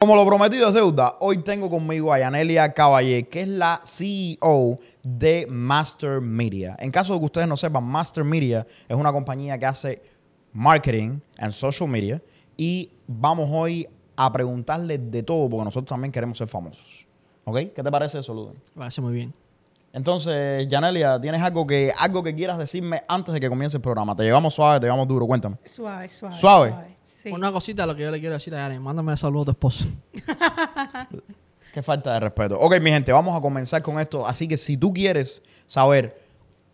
Como lo prometido es deuda, hoy tengo conmigo a Yanelia Caballé, que es la CEO de Master Media. En caso de que ustedes no sepan, Master Media es una compañía que hace marketing en social media y vamos hoy a preguntarle de todo porque nosotros también queremos ser famosos. ¿Ok? ¿Qué te parece eso, Luden? Me parece muy bien. Entonces, Yanelia, ¿tienes algo que, algo que quieras decirme antes de que comience el programa? Te llevamos suave, te llevamos duro, cuéntame. Suave, suave. ¿Suave? Sí. Una cosita lo que yo le quiero decir a Yane, mándame saludos a tu esposo. Qué falta de respeto. Ok, mi gente, vamos a comenzar con esto. Así que si tú quieres saber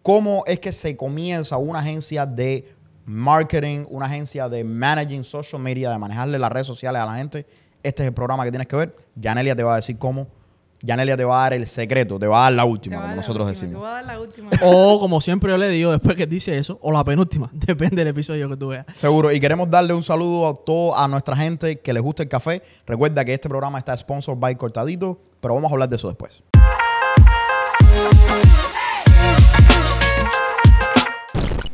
cómo es que se comienza una agencia de marketing, una agencia de managing social media, de manejarle las redes sociales a la gente, este es el programa que tienes que ver. Yanelia te va a decir cómo. Yanelia te va a dar el secreto, te va a dar la última, como nosotros última, Te decimos. voy a dar la última. o como siempre yo le digo después que dice eso, o la penúltima, depende del episodio que tú veas. Seguro. Y queremos darle un saludo a toda a nuestra gente que les gusta el café. Recuerda que este programa está sponsored by Cortadito, pero vamos a hablar de eso después.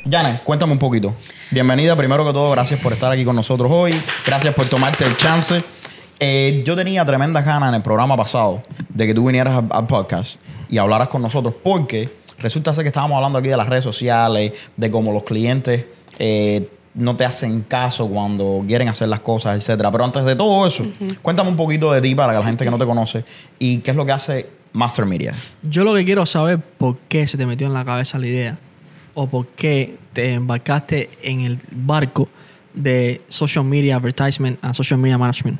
Janet, cuéntame un poquito. Bienvenida, primero que todo, gracias por estar aquí con nosotros hoy. Gracias por tomarte el chance. Eh, yo tenía tremendas ganas en el programa pasado de que tú vinieras al, al podcast y hablaras con nosotros porque resulta ser que estábamos hablando aquí de las redes sociales, de cómo los clientes eh, no te hacen caso cuando quieren hacer las cosas, etcétera. Pero antes de todo eso, cuéntame un poquito de ti para que la gente que no te conoce y qué es lo que hace Master Media. Yo lo que quiero saber por qué se te metió en la cabeza la idea o por qué te embarcaste en el barco de social media advertisement and social media management.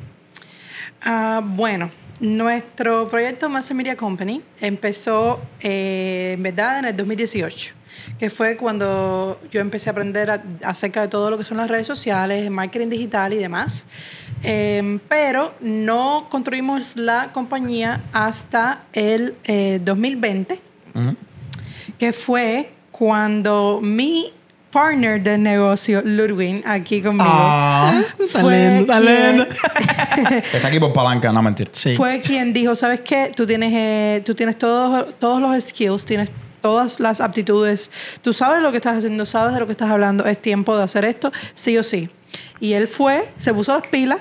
Ah, bueno, nuestro proyecto Master Media Company empezó, eh, en verdad, en el 2018, que fue cuando yo empecé a aprender a- acerca de todo lo que son las redes sociales, el marketing digital y demás. Eh, pero no construimos la compañía hasta el eh, 2020 Ujú. que fue cuando mi partner de negocio, Ludwig, aquí conmigo, Ah, Está fue, quien, está aquí por palanca, no mentir. Sí. fue quien dijo, ¿sabes qué? Tú tienes, eh, tú tienes todos, todos los skills, tienes todas las aptitudes, tú sabes lo que estás haciendo, sabes de lo que estás hablando, es tiempo de hacer esto, sí o sí. Y él fue, se puso las pilas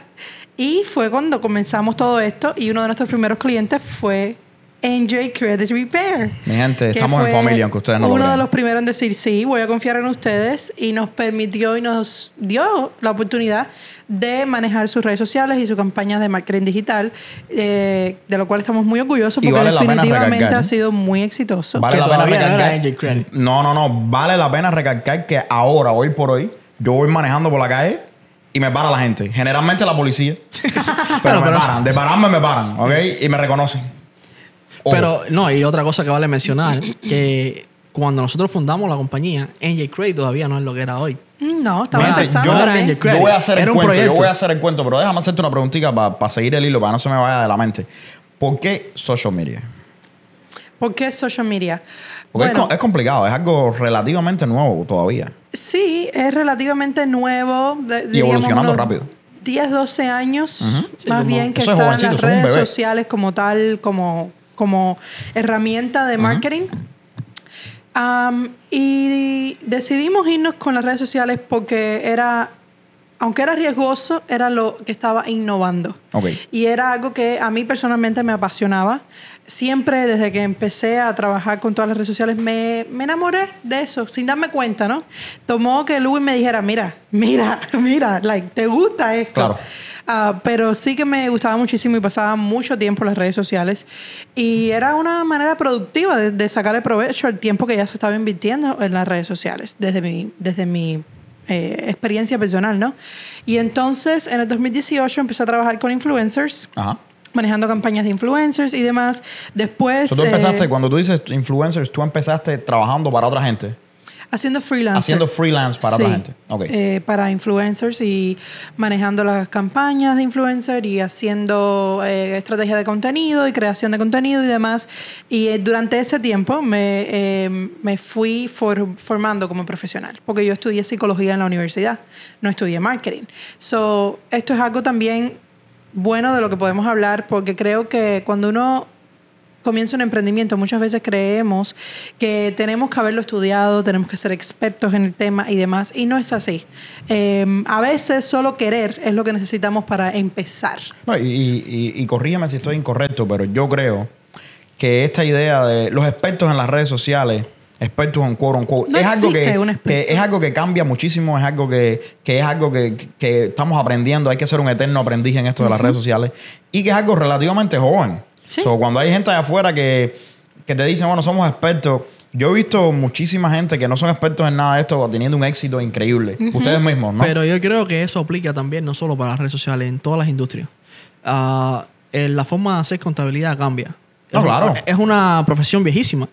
y fue cuando comenzamos todo esto y uno de nuestros primeros clientes fue NJ Credit Repair. Mi gente, estamos en familia, aunque ustedes no lo Uno de los primeros en decir sí, voy a confiar en ustedes y nos permitió y nos dio la oportunidad de manejar sus redes sociales y sus campañas de marketing digital, eh, de lo cual estamos muy orgullosos porque vale definitivamente ha sido muy exitoso. Vale Que la pena recalcar. NJ Credit. No, no, no. Vale la pena recalcar que ahora, hoy por hoy, yo voy manejando por la calle y me para la gente. Generalmente la policía. pero Pero- me pero- paran. De pararme me paran, ¿ok? Y me reconocen. Pero no, y otra cosa que vale mencionar, que cuando nosotros fundamos la compañía, NJ Credit todavía no es lo que era hoy. No, estamos Mira, empezando yo también. Yo voy a hacer el Era un cuento, yo voy a hacer el cuento, pero déjame hacerte una preguntita para seguir el hilo, para que no se me vaya de la mente. ¿Por qué social media? ¿Por qué social media? Porque es Bueno, es, complicado, es algo relativamente nuevo todavía. sí, es relativamente nuevo. de- diríamos evolucionando rápido. 10, 12 años, Sí, más bien que están jovencito, las redes sociales como tal, como, como herramienta de marketing. Am, y decidimos irnos con las redes sociales porque era, aunque era riesgoso, era lo que estaba innovando. Ok. Y era algo que a mí personalmente me apasionaba. Siempre desde que empecé a trabajar con todas las redes sociales me, me enamoré de eso, sin darme cuenta, ¿no? Tomó que Luis me dijera, mira, mira, mira, like, ¿te gusta esto? Claro. Ah, pero sí que me gustaba muchísimo y pasaba mucho tiempo en las redes sociales. Y era una manera productiva de, de sacarle provecho al tiempo que ya se estaba invirtiendo en las redes sociales, desde mi, desde mi eh, experiencia personal, ¿no? Y entonces, en el 2018 empecé a trabajar con influencers, Ajá. Manejando campañas de influencers y demás. Después... Tú empezaste, eh, cuando tú dices influencers, tú empezaste trabajando para otra gente. Haciendo freelance. Haciendo freelance para otra gente. Ok. Eh, para influencers y manejando las campañas de influencer y haciendo eh, estrategia de contenido y creación de contenido y demás. Y eh, durante ese tiempo me, eh, me fui for- formando como profesional, porque yo estudié psicología en la universidad, no estudié marketing. So, esto es algo también bueno de lo que podemos hablar, porque creo que cuando uno comienza un emprendimiento, muchas veces creemos que tenemos que haberlo estudiado, tenemos que ser expertos en el tema y demás, y no es así. Eh, a veces solo querer es lo que necesitamos para empezar. No, y, y, y corrígeme si estoy incorrecto, pero yo creo que esta idea de los expertos en las redes sociales, expertos en quote unquote, No es, algo existe que, un experto. que es algo que cambia muchísimo, es algo que, que es algo que, que estamos aprendiendo, hay que ser un eterno aprendiz en esto de las redes sociales y que es algo relativamente joven. Sí. So, cuando hay gente allá afuera que, que te dicen, bueno, somos expertos, yo he visto muchísima gente que no son expertos en nada de esto teniendo un éxito increíble. Ustedes mismos, ¿no? Pero yo creo que eso aplica también no solo para las redes sociales, en todas las industrias. Ah, eh, la forma de hacer contabilidad cambia. No, es, claro. Es una profesión viejísima.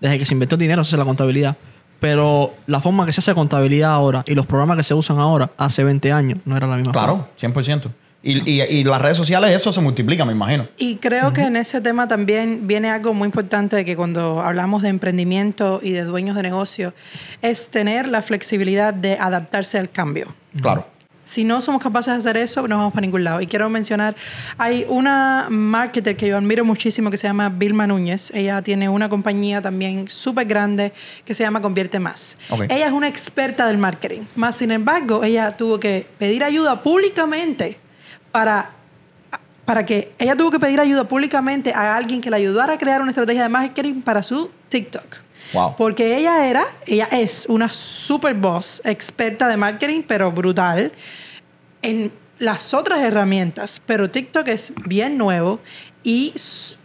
Desde que se inventó el dinero se hace la contabilidad. Pero la forma que se hace contabilidad ahora y los programas que se usan ahora, hace 20 años, no era la misma forma. claro, 100%. Y, y, y las redes sociales, eso se multiplica, me imagino. Y creo que en ese tema también viene algo muy importante de que cuando hablamos de emprendimiento y de dueños de negocio, es tener la flexibilidad de adaptarse al cambio. Claro. Si no somos capaces de hacer eso, no vamos para ningún lado. Y quiero mencionar, hay una marketer que yo admiro muchísimo que se llama Vilma Núñez. Ella tiene una compañía también súper grande que se llama Convierte Más. Ella es una experta del marketing. Más sin embargo, ella tuvo que pedir ayuda públicamente para para que ella tuvo que pedir ayuda públicamente a alguien que le ayudara a crear una estrategia de marketing para su TikTok. Wow. Porque ella era, ella es una super boss, experta de marketing, pero brutal en las otras herramientas. Pero TikTok es bien nuevo y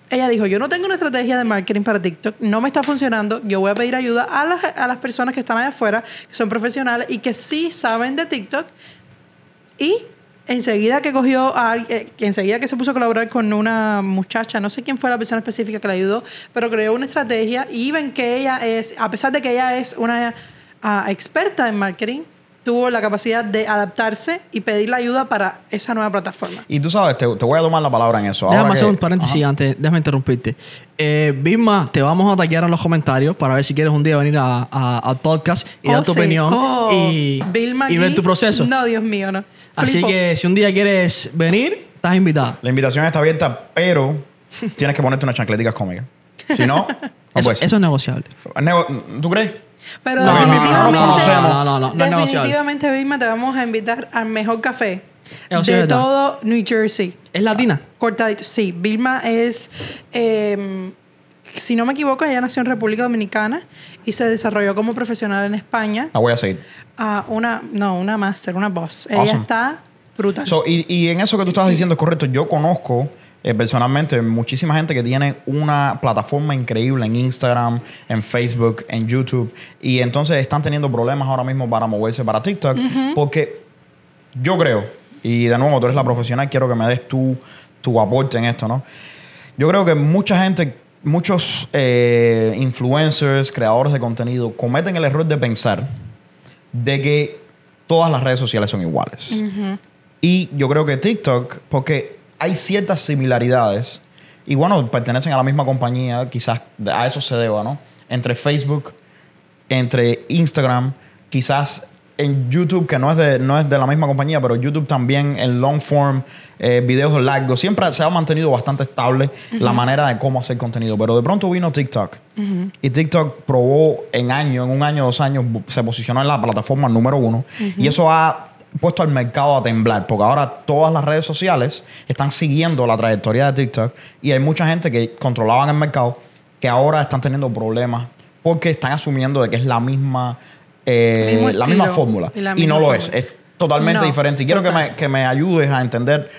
ella dijo, yo no tengo una estrategia de marketing para TikTok, no me está funcionando, yo voy a pedir ayuda a las, a las personas que están allá afuera, que son profesionales y que sí saben de TikTok. Y enseguida que cogió, a, eh, que enseguida que se puso a colaborar con una muchacha, no sé quién fue la persona específica que la ayudó, pero creó una estrategia y ven que ella es, a pesar de que ella es una ah, experta en marketing, tuvo la capacidad de adaptarse y pedir la ayuda para esa nueva plataforma. Y tú sabes, te, te voy a tomar la palabra en eso. Déjame Ahora hacer que- un paréntesis Ajá. antes, déjame interrumpirte. Eh, Bisma, te vamos a taggear en los comentarios para ver si quieres un día venir a- a- al podcast y dar Oh, tu sí. opinión Oh, y, ver tu proceso. No, Dios mío, no. Así Flipo. que si un día quieres venir, estás invitada. La invitación está abierta, pero tienes que ponerte unas chancleticas cómicas. Si no, no Eso, eso es negociable. Nego- ¿Tú crees? Pero No, no, no, definitivamente, no, no, no, no, no, no es negociable. definitivamente, Vilma, te vamos a invitar al mejor café Eso sí es de verdad. todo New Jersey. ¿Es latina? Cortadito. Sí, Vilma es, eh, si no me equivoco, ella nació en República Dominicana y se desarrolló como profesional en España. La voy a seguir. Ah, una, no, una máster, una boss. Ella Awesome. está brutal. So, y, y en eso que tú estabas diciendo es correcto. Yo conozco eh, personalmente muchísima gente que tiene una plataforma increíble en Instagram, en Facebook, en YouTube. Y entonces están teniendo problemas ahora mismo para moverse para TikTok. Porque yo creo, y de nuevo tú eres la profesional, quiero que me des tu, tu aporte en esto, ¿no? Yo creo que mucha gente, muchos eh, influencers, creadores de contenido, cometen el error de pensar de que todas las redes sociales son iguales. Y yo creo que TikTok, porque hay ciertas similaridades, y bueno, pertenecen a la misma compañía, quizás a eso se deba, ¿no? Entre Facebook, entre Instagram, quizás en YouTube, que no es de, no es de la misma compañía, pero YouTube también en long form, eh, videos largos, siempre se ha mantenido bastante estable la manera de cómo hacer contenido. Pero de pronto vino TikTok. Y TikTok probó en año, en un año, dos años, se posicionó en la plataforma número uno y eso ha puesto al mercado a temblar, porque ahora todas las redes sociales están siguiendo la trayectoria de TikTok y hay mucha gente que controlaban el mercado que ahora están teniendo problemas porque están asumiendo de que es la misma, eh, la misma fórmula y la y no lo es, es totalmente No, diferente y quiero que me, que me ayudes a entender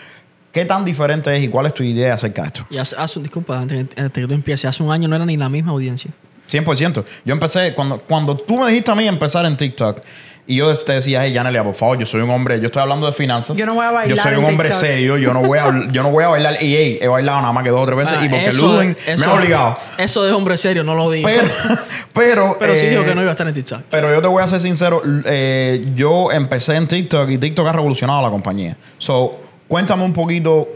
qué tan diferente es y cuál es tu idea acerca de esto. Y hace, hace- disculpa, antes, antes que tú empieces, hace un año no era ni la misma audiencia. 100%. Yo empecé, cuando, cuando tú me dijiste a mí empezar en TikTok, y yo te decía, hey, Yanelia, por favor, yo soy un hombre, yo estoy hablando de finanzas. Yo no voy a bailar Yo soy un hombre TikTok. serio, yo no voy a, yo no voy a bailar. Y hey, he bailado nada más que dos o tres veces, y porque Ah, eso- Ludwig me ha obligado. Eso de hombre serio, no lo digo. Pero, pero, Pero sí eh, dijo que no iba a estar en TikTok. Pero yo te voy a ser sincero, eh, yo empecé en TikTok y TikTok ha revolucionado la compañía. So, cuéntame un poquito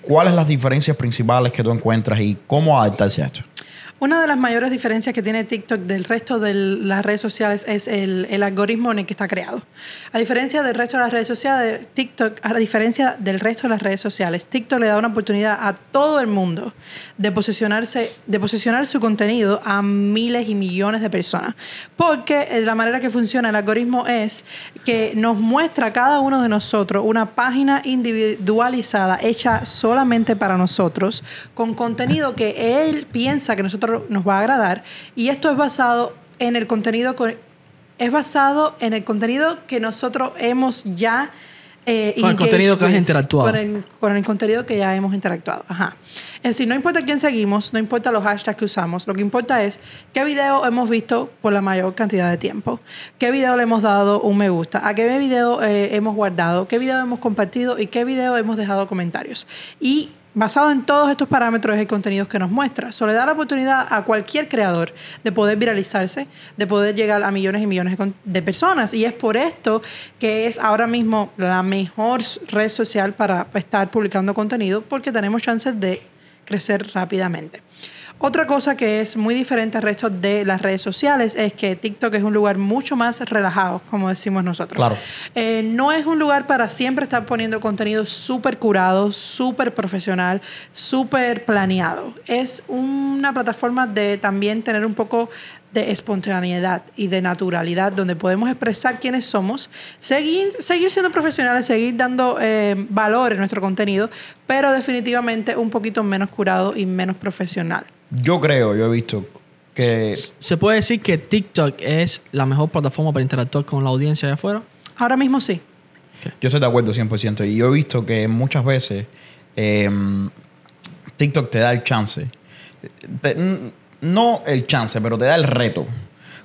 cuáles las diferencias principales que tú encuentras y cómo adaptarse a esto. Una de las mayores diferencias que tiene TikTok del resto de las redes sociales es el, algoritmo en el que está creado. A diferencia del resto de las redes sociales, TikTok, a diferencia del resto de las redes sociales, TikTok le da una oportunidad a todo el mundo de posicionarse, de posicionar su contenido a miles y millones de personas. Porque eh, la manera que funciona el algoritmo es que nos muestra a cada uno de nosotros una página individualizada hecha solamente para nosotros, con contenido que él piensa que nosotros nos va a agradar. Y esto es basado en el contenido es basado en el contenido que nosotros hemos ya eh, con el contenido que has interactuado. Con el, contenido que ya hemos interactuado. Ajá. Es decir, no importa quién seguimos, no importa los hashtags que usamos, lo que importa es qué video hemos visto por la mayor cantidad de tiempo, qué video le hemos dado un me gusta, a qué video eh, hemos guardado, qué video hemos compartido y qué video hemos dejado comentarios. Y Basado en todos estos parámetros y contenidos que nos muestra, eso le da la oportunidad a cualquier creador de poder viralizarse, de poder llegar a millones y millones de personas. Y es por esto que es ahora mismo la mejor red social para estar publicando contenido porque tenemos chances de crecer rápidamente. Otra cosa que es muy diferente al resto de las redes sociales es que TikTok es un lugar mucho más relajado, como decimos nosotros. Claro. Eh, no es un lugar para siempre estar poniendo contenido súper curado, súper profesional, súper planeado. Es una plataforma de también tener un poco de espontaneidad y de naturalidad, donde podemos expresar quiénes somos, seguir, seguir siendo profesionales, seguir dando eh, valor en nuestro contenido, pero definitivamente un poquito menos curado y menos profesional. Yo creo, yo he visto que... ¿Se puede decir que TikTok es la mejor plataforma para interactuar con la audiencia de afuera? Ahora mismo sí. Yo estoy de acuerdo 100%. Y yo he visto que muchas veces em, TikTok te da el chance. no el chance, pero te da el reto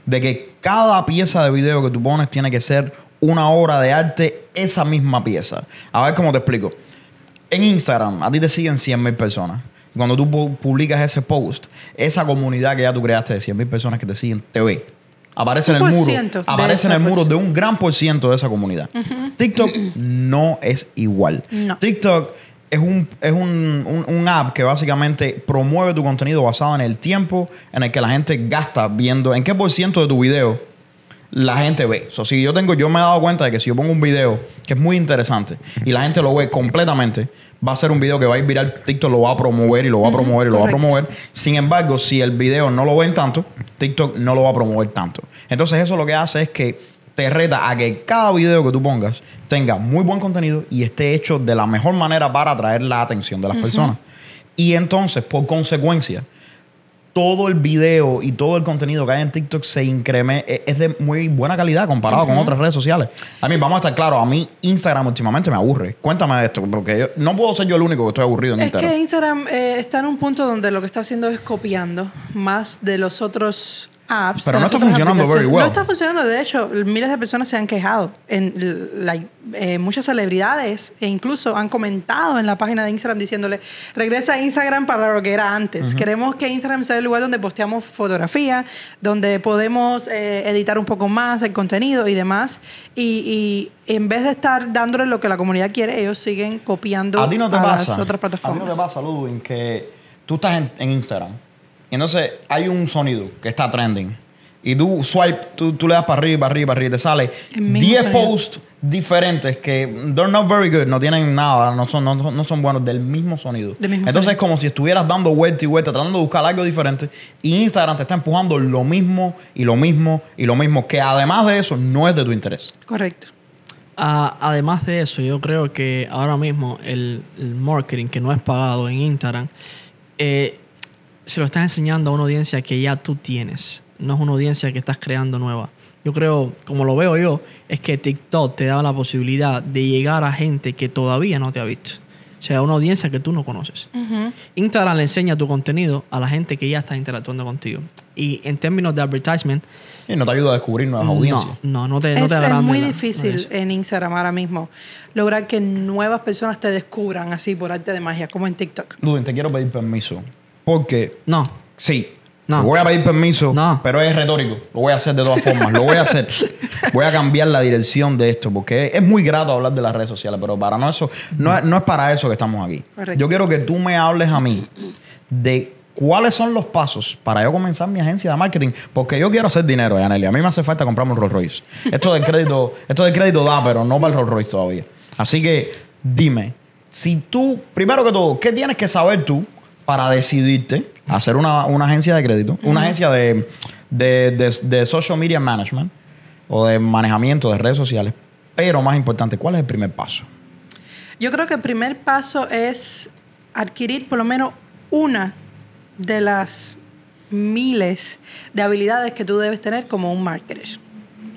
de que cada pieza de video que tú pones tiene que ser una obra de arte, esa misma pieza. A ver cómo te explico. En Instagram, a ti te siguen 100 mil personas. Cuando tú publicas ese post, esa comunidad que ya tú creaste de 100 mil personas que te siguen, te ve. Aparece en el muro. Aparece en el muro de un gran por ciento de esa comunidad. TikTok no es igual. TikTok es, un, es un, un, app que básicamente promueve tu contenido basado en el tiempo en el que la gente gasta viendo en qué por ciento de tu video la gente ve. O si yo tengo, yo me he dado cuenta de que si yo pongo un video que es muy interesante y la gente lo ve completamente, va a ser un video que va a ir viral, TikTok lo va a promover y lo va a promover y lo va a promover. Sin embargo, si el video no lo ven tanto, TikTok no lo va a promover tanto. Entonces eso lo que hace es que te reta a que cada video que tú pongas tenga muy buen contenido y esté hecho de la mejor manera para atraer la atención de las personas. Y entonces, por consecuencia, todo el video y todo el contenido que hay en TikTok se incrementa, e, es de muy buena calidad comparado con otras redes sociales. A mí, vamos a estar claros, a mí Instagram últimamente me aburre. Cuéntame de esto, porque no puedo ser yo el único que estoy aburrido en Instagram. Es que Instagram eh, está en un punto donde lo que está haciendo es copiando más de los otros pero no está funcionando very well. No está funcionando. De hecho, miles de personas se han quejado. En, eh, muchas celebridades e incluso han comentado en la página de Instagram diciéndole, regresa a Instagram para lo que era antes. Queremos que Instagram sea el lugar donde posteamos fotografía, donde podemos eh, editar un poco más el contenido y demás. Y, en vez de estar dándole lo que la comunidad quiere, ellos siguen copiando a, ti no te las otras plataformas. A ti no te pasa, Ludwig, que tú estás en Instagram y entonces hay un sonido que está trending. Y tú swipe, tú, tú le das para arriba, para arriba, para arriba, y te sale 10 posts diferentes que they're not very good, no tienen nada, no son, no, son buenos del mismo sonido. entonces es como si estuvieras dando vuelta y vuelta, tratando de buscar algo diferente. Y Instagram te está empujando lo mismo y lo mismo y lo mismo, que además de eso no es de tu interés. Correcto. Ah, además de eso, yo creo que ahora mismo el, el marketing que no es pagado en Instagram eh, se lo estás enseñando a una audiencia que ya tú tienes. No es una audiencia que estás creando nueva. Yo creo, como lo veo yo, es que TikTok te da la posibilidad de llegar a gente que todavía no te ha visto. O sea, una audiencia que tú no conoces. Instagram le enseña tu contenido a la gente que ya está interactuando contigo. Y en términos de advertisement... Y no te ayuda a descubrir nuevas audiencias. No, no, te, no es, es muy difícil en Instagram ahora mismo lograr que nuevas personas te descubran así por arte de magia, como en TikTok. Ludwig, te quiero pedir permiso porque. No. Sí. No. voy a pedir permiso, no. pero es retórico. Lo voy a hacer de todas formas. Lo voy a hacer. Voy a cambiar la dirección de esto porque es muy grato hablar de las redes sociales, pero para no eso, no, es, para eso que estamos aquí. Yo quiero que tú me hables a mí de ¿Cuáles son los pasos para yo comenzar mi agencia de marketing? Porque yo quiero hacer dinero, Yaneli. A mí me hace falta comprarme un Rolls Royce. Esto del crédito, esto del crédito da, pero no para el Rolls Royce todavía. Así que dime, si tú, primero que todo, ¿qué tienes que saber tú para decidirte a hacer una, una agencia de crédito? Una agencia de, de, de- de social media management o de manejamiento de redes sociales. Pero más importante, ¿cuál es el primer paso? Yo creo que el primer paso es adquirir por lo menos una de las miles de habilidades que tú debes tener como un marketer.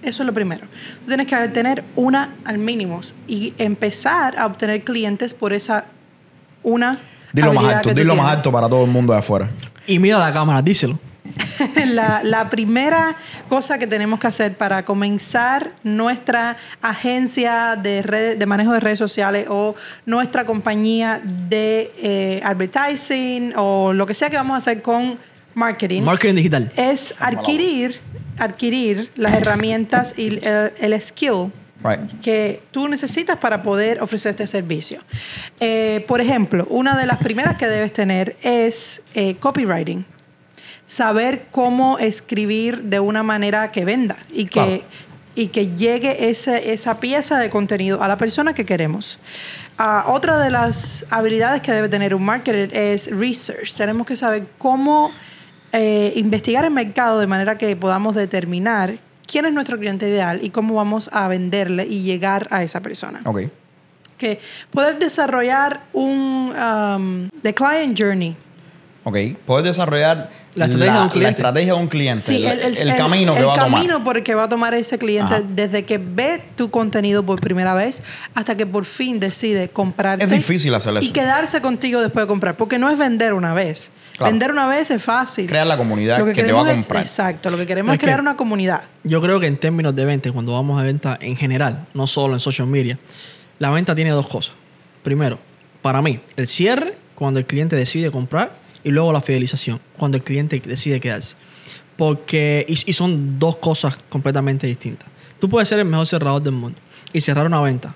Eso es lo primero. Tú tienes que tener una al mínimo y empezar a obtener clientes por esa una Dilo más alto, dilo más alto para todo el mundo de afuera. Y mira la cámara, díselo. la, la primera cosa que tenemos que hacer para comenzar nuestra agencia de, red- de manejo de redes sociales o nuestra compañía de eh, advertising o lo que sea que vamos a hacer con marketing Marketing digital. es adquirir, adquirir las herramientas y el, el skill Right. que tú necesitas para poder ofrecer este servicio. Eh, por ejemplo, una de las primeras que debes tener es eh, copywriting. Saber cómo escribir de una manera que venda y que, y que llegue ese- esa pieza de contenido a la persona que queremos. Ah, otra de las habilidades que debe tener un marketer es research. Tenemos que saber cómo eh, investigar el mercado de manera que podamos determinar quién es nuestro cliente ideal y cómo vamos a venderle y llegar a esa persona. Ok. Que poder desarrollar un um, the client journey. Ok. Puedes desarrollar La estrategia de un la cliente. estrategia de un cliente. Sí, el, el camino que el va a tomar. camino por el que va a tomar ese cliente Ajá. desde que ve tu contenido por primera vez hasta que por fin decide comprarte. Es difícil hacer eso. Y quedarse contigo después de comprar, porque no es vender una vez. Claro. Vender una vez es fácil. Crear la comunidad Lo que, te va a es- comprar. exacto, lo que queremos Es es crear que- una comunidad. Yo creo que en términos de venta, cuando vamos a venta en general, no solo en social media, la venta tiene dos cosas. Primero, para mí, el cierre, cuando el cliente decide comprar, y luego la fidelización, cuando el cliente decide quedarse. Porque, y, y son dos cosas completamente distintas. Tú puedes ser el mejor cerrador del mundo y cerrar una venta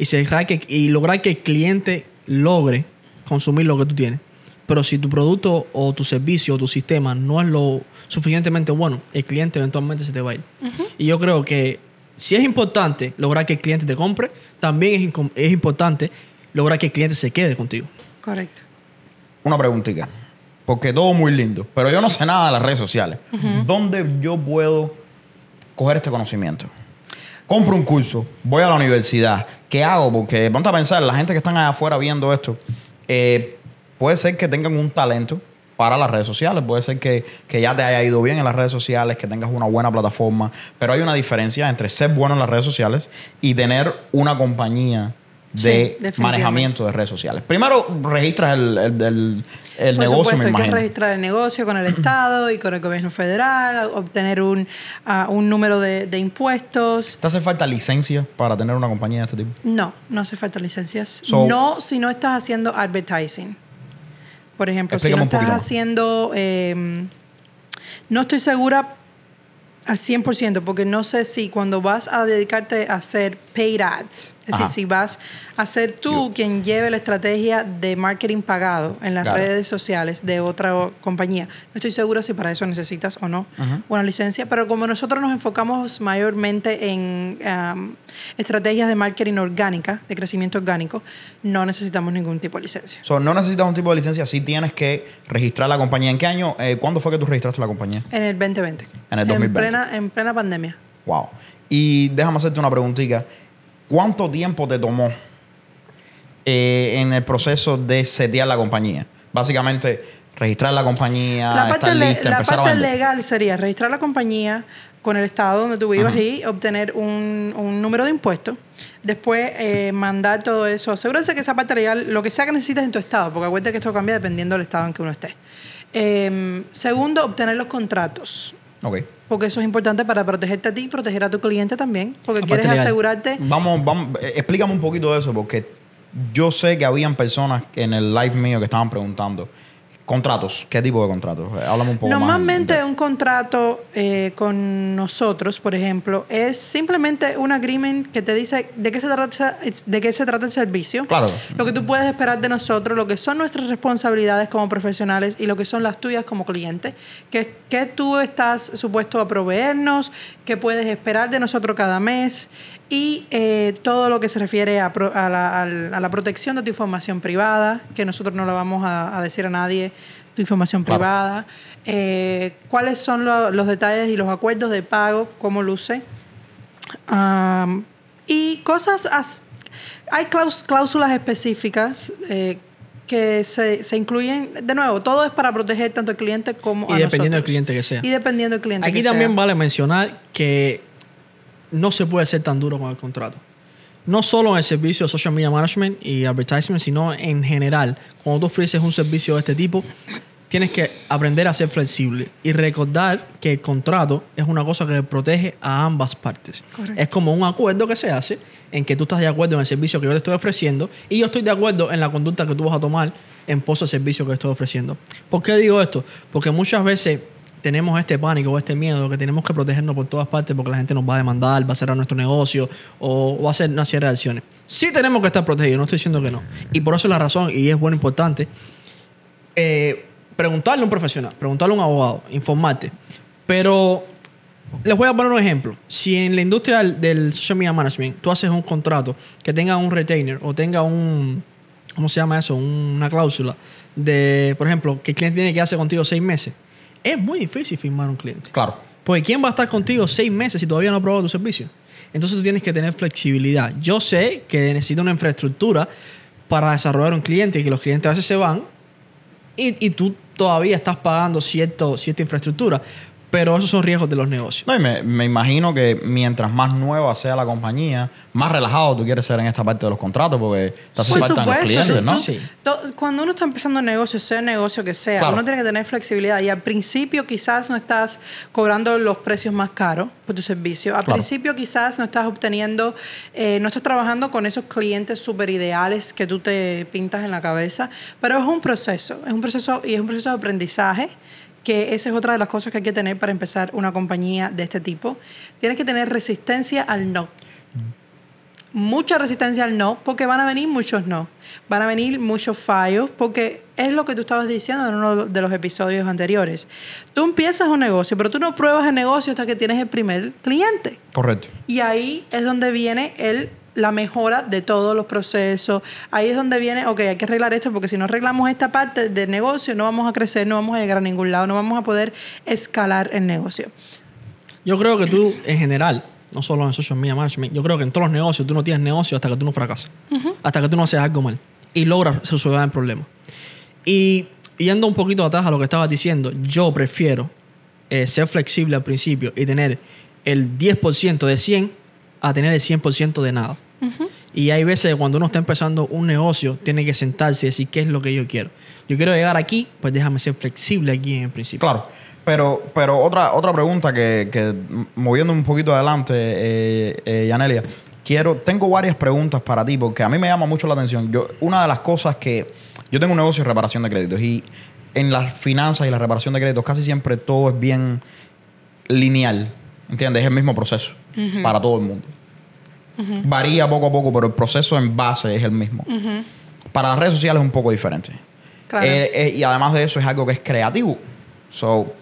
y, cerrar que, y lograr que el cliente logre consumir lo que tú tienes. Pero si tu producto o tu servicio o tu sistema no es lo suficientemente bueno, el cliente eventualmente se te va a ir. Y yo creo que si es importante lograr que el cliente te compre, también es, es importante lograr que el cliente se quede contigo. Correcto. Una preguntita. Porque todo muy lindo. Pero yo no sé nada de las redes sociales. ¿Dónde yo puedo coger este conocimiento? Compro un curso, voy a la universidad. ¿Qué hago? Porque ponte a pensar, la gente que están allá afuera viendo esto, eh, puede ser que tengan un talento para las redes sociales. Puede ser que, que ya te haya ido bien en las redes sociales, que tengas una buena plataforma. Pero hay una diferencia entre ser bueno en las redes sociales y tener una compañía de manejamiento de redes sociales. Primero registras el, el- el- el Por negocio, hay que registrar el negocio con el Estado y con el gobierno federal, obtener un, ah, un número de, de impuestos. ¿Te hace falta licencia para tener una compañía de este tipo? No, no hace falta licencias. So- no si no estás haciendo advertising. Por ejemplo, si no estás haciendo... eh, no estoy segura al 100% porque no sé si cuando vas a dedicarte a hacer paid ads, es Ajá. decir, si vas a ser tú quien lleve la estrategia de marketing pagado en las Claro. redes sociales de otra compañía. No estoy segura si para eso necesitas o no una licencia, pero como nosotros nos enfocamos mayormente en um, estrategias de marketing orgánica, de crecimiento orgánico, no necesitamos ningún tipo de licencia. So, no necesitas un tipo de licencia, sí tienes que registrar la compañía. ¿En qué año? eh, ¿Cuándo fue que tú registraste la compañía? En el 2020. En el 2020. En plena, en plena pandemia. Wow. Y déjame hacerte una preguntita. ¿Cuánto tiempo te tomó eh, en el proceso de setear la compañía? Básicamente, registrar la compañía, la parte, estar le- lista, la parte legal sería registrar la compañía con el estado donde tú vivas Ajá. y obtener un, un número de impuestos. Después eh, mandar todo eso. Asegúrense que esa parte legal, lo que sea que necesites en tu estado, porque acuérdate que esto cambia dependiendo del estado en que uno esté. Eh, segundo, obtener los contratos. Porque eso es importante para protegerte a ti y proteger a tu cliente también. Porque quieres asegurarte. Vamos, vamos, eh, explícame un poquito de eso, porque yo sé que habían personas en el live mío que estaban preguntando Contratos. ¿Qué tipo de contratos? Eh, Háblame un poco Normalmente más. un contrato eh, con nosotros, por ejemplo, es simplemente un agreement que te dice de qué se trata, de qué se trata el servicio. Claro. Lo que tú puedes esperar de nosotros, lo que son nuestras responsabilidades como profesionales y lo que son las tuyas como cliente. Que, que tú estás supuesto a proveernos, qué puedes esperar de nosotros cada mes y eh, todo lo que se refiere a, pro- a la, a la protección de tu información privada, que nosotros no la vamos a, a decir a nadie, tu información Claro. privada, eh, cuáles son lo- los detalles y los acuerdos de pago, cómo luce. Am, y cosas, as- hay claus- cláusulas específicas eh, que se, se incluyen, de nuevo, todo es para proteger tanto al cliente como Y a dependiendo del nosotros. cliente que sea. Y dependiendo del cliente Aquí que también sea. vale mencionar que no se puede ser tan duro con el contrato. No solo en el servicio de social media management y advertisement, sino en general. Cuando tú ofreces un servicio de este tipo, tienes que aprender a ser flexible y recordar que el contrato es una cosa que protege a ambas partes. Correcto. Es como un acuerdo que se hace en que tú estás de acuerdo en el servicio que yo te estoy ofreciendo y yo estoy de acuerdo en la conducta que tú vas a tomar en pos del servicio que estoy ofreciendo. ¿Por qué digo esto? Porque muchas veces tenemos este pánico o este miedo que tenemos que protegernos por todas partes porque la gente nos va a demandar, va a cerrar nuestro negocio o va a hacer una serie de acciones. Sí tenemos que estar protegidos, no estoy diciendo que no. Y por eso es la razón, y es bueno, importante, eh, preguntarle a un profesional, preguntarle a un abogado, informarte. Pero les voy a poner un ejemplo. Si en la industria del, social media management tú haces un contrato que tenga un retainer o tenga un, ¿cómo se llama eso? Una cláusula de, por ejemplo, que el cliente tiene que quedarse contigo seis meses. Es muy difícil firmar un cliente. Claro. Porque ¿quién va a estar contigo seis meses si todavía no ha probado tu servicio? Entonces tú tienes que tener flexibilidad. Yo sé que necesito una infraestructura para desarrollar un cliente y que los clientes a veces se van y, y tú todavía estás pagando cierto, cierta infraestructura. Pero esos son riesgos de los negocios. No, y me, me imagino que mientras más nueva sea la compañía, más relajado tú quieres ser en esta parte de los contratos porque te hace Por falta los supuesto, clientes, ¿no? Sí. Cuando uno está empezando un negocio, sea el negocio que sea, Claro. uno tiene que tener flexibilidad. Y al principio quizás no estás cobrando los precios más caros por tu servicio. Al Claro. principio quizás no estás obteniendo, eh, no estás trabajando con esos clientes súper ideales que tú te pintas en la cabeza. Pero es un proceso, es un proceso y es un proceso de aprendizaje que esa es otra de las cosas que hay que tener para empezar una compañía de este tipo. Tienes que tener resistencia al no mucha resistencia al no, porque van a venir muchos no. Van a venir muchos fallos, porque es lo que tú estabas diciendo en uno de los episodios anteriores. Tú empiezas un negocio, pero tú no pruebas el negocio hasta que tienes el primer cliente. Correcto. Y ahí es donde viene el, la mejora de todos los procesos. Ahí es donde viene, ok, hay que arreglar esto, porque si no arreglamos esta parte del negocio, no vamos a crecer, no vamos a llegar a ningún lado, no vamos a poder escalar el negocio. Yo creo que tú, en general, no solo en social media management, yo creo que en todos los negocios tú no tienes negocio hasta que tú no fracasas. Hasta que tú no haces algo mal. Y logras resolver el problema. Y yendo un poquito atrás a lo que estabas diciendo, yo prefiero eh, ser flexible al principio y tener el 10% de 100 a tener el 100% de nada. Y hay veces cuando uno está empezando un negocio, tiene que sentarse y decir qué es lo que yo quiero. Yo quiero llegar aquí, pues déjame ser flexible aquí en el principio. Claro. Pero, pero otra, otra pregunta que, moviendo un poquito adelante, eh, eh, Yanelia, quiero, tengo varias preguntas para ti porque a mí me llama mucho la atención. Yo, una de las cosas que yo tengo un negocio de reparación de créditos y en las finanzas y la reparación de créditos casi siempre todo es bien lineal, ¿entiendes? Es el mismo proceso para todo el mundo. Varía poco a poco, pero el proceso en base es el mismo. Para las redes sociales es un poco diferente. Claro. Eh, eh, y además de eso es algo que es creativo. So,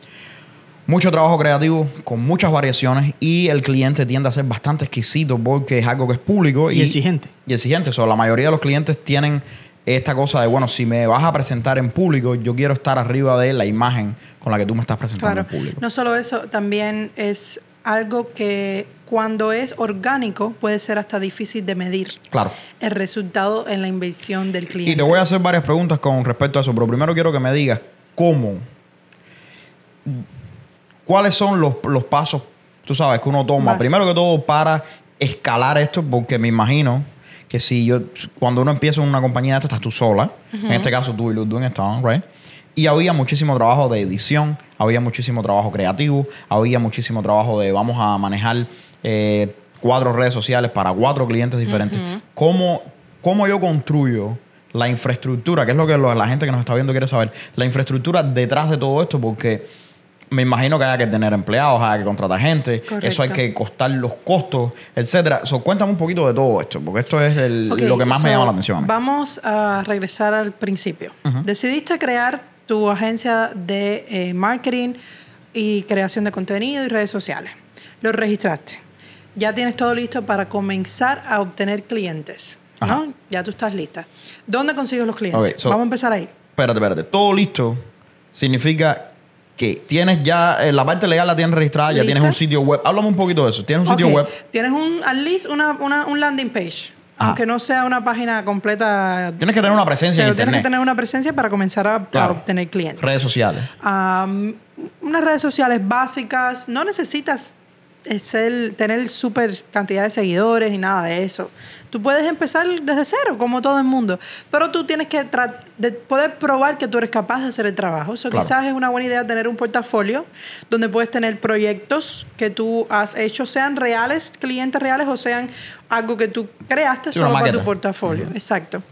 mucho trabajo creativo con muchas variaciones y el cliente tiende a ser bastante exquisito porque es algo que es público Y exigente. Y exigente. So, la mayoría de los clientes tienen esta cosa de, bueno, si me vas a presentar en público, yo quiero estar arriba de la imagen con la que tú me estás presentando Claro. en público. No solo eso, también es algo que cuando es orgánico puede ser hasta difícil de medir Claro. el resultado en la inversión del cliente. Y te voy a hacer varias preguntas con respecto a eso, pero primero quiero que me digas cómo, cuáles son los, los pasos, tú sabes, que uno toma, primero que todo para escalar esto, porque me imagino que si yo, cuando uno empieza en una compañía de esta, estás tú sola, en este caso tú y Ludwig estaban, right? Y había muchísimo trabajo de edición, había muchísimo trabajo creativo, había muchísimo trabajo de vamos a manejar eh, cuatro redes sociales para cuatro clientes diferentes. ¿Cómo, ¿Cómo yo construyo la infraestructura, que es lo que la gente que nos está viendo quiere saber, la infraestructura detrás de todo esto, porque me imagino que haya que tener empleados, haya que contratar gente, Correcto. eso hay que costar los costos, etcétera. So, cuéntame un poquito de todo esto, porque esto es el- lo que más me llama la atención. Vamos a regresar al principio. Decidiste crear tu agencia de eh, marketing y creación de contenido y redes sociales. Lo registraste. Ya tienes todo listo para comenzar a obtener clientes. Ajá. ¿no? Ya tú estás lista. ¿Dónde consigues los clientes? So- Vamos a empezar ahí. Espérate, espérate. Todo listo significa que tienes ya, eh, la parte legal la tienes registrada, ya tienes un sitio web. Háblame un poquito de eso. Tienes un sitio web. Tienes un, at least una, una- un landing page. Ajá. Aunque no sea una página completa. Tienes que tener una presencia pero en tienes que tener una presencia para comenzar a, obtener clientes. Redes sociales. Am, unas redes sociales básicas. No necesitas eh, ser- tener súper cantidad de seguidores ni nada de eso. Tú puedes empezar desde cero, como todo el mundo. Pero tú tienes que de poder probar que tú eres capaz de hacer el trabajo. Eso Claro. quizás es una buena idea tener un portafolio donde puedes tener proyectos que tú has hecho, sean reales, clientes reales o sean algo que tú creaste Sí, solo para tu portafolio. Exacto.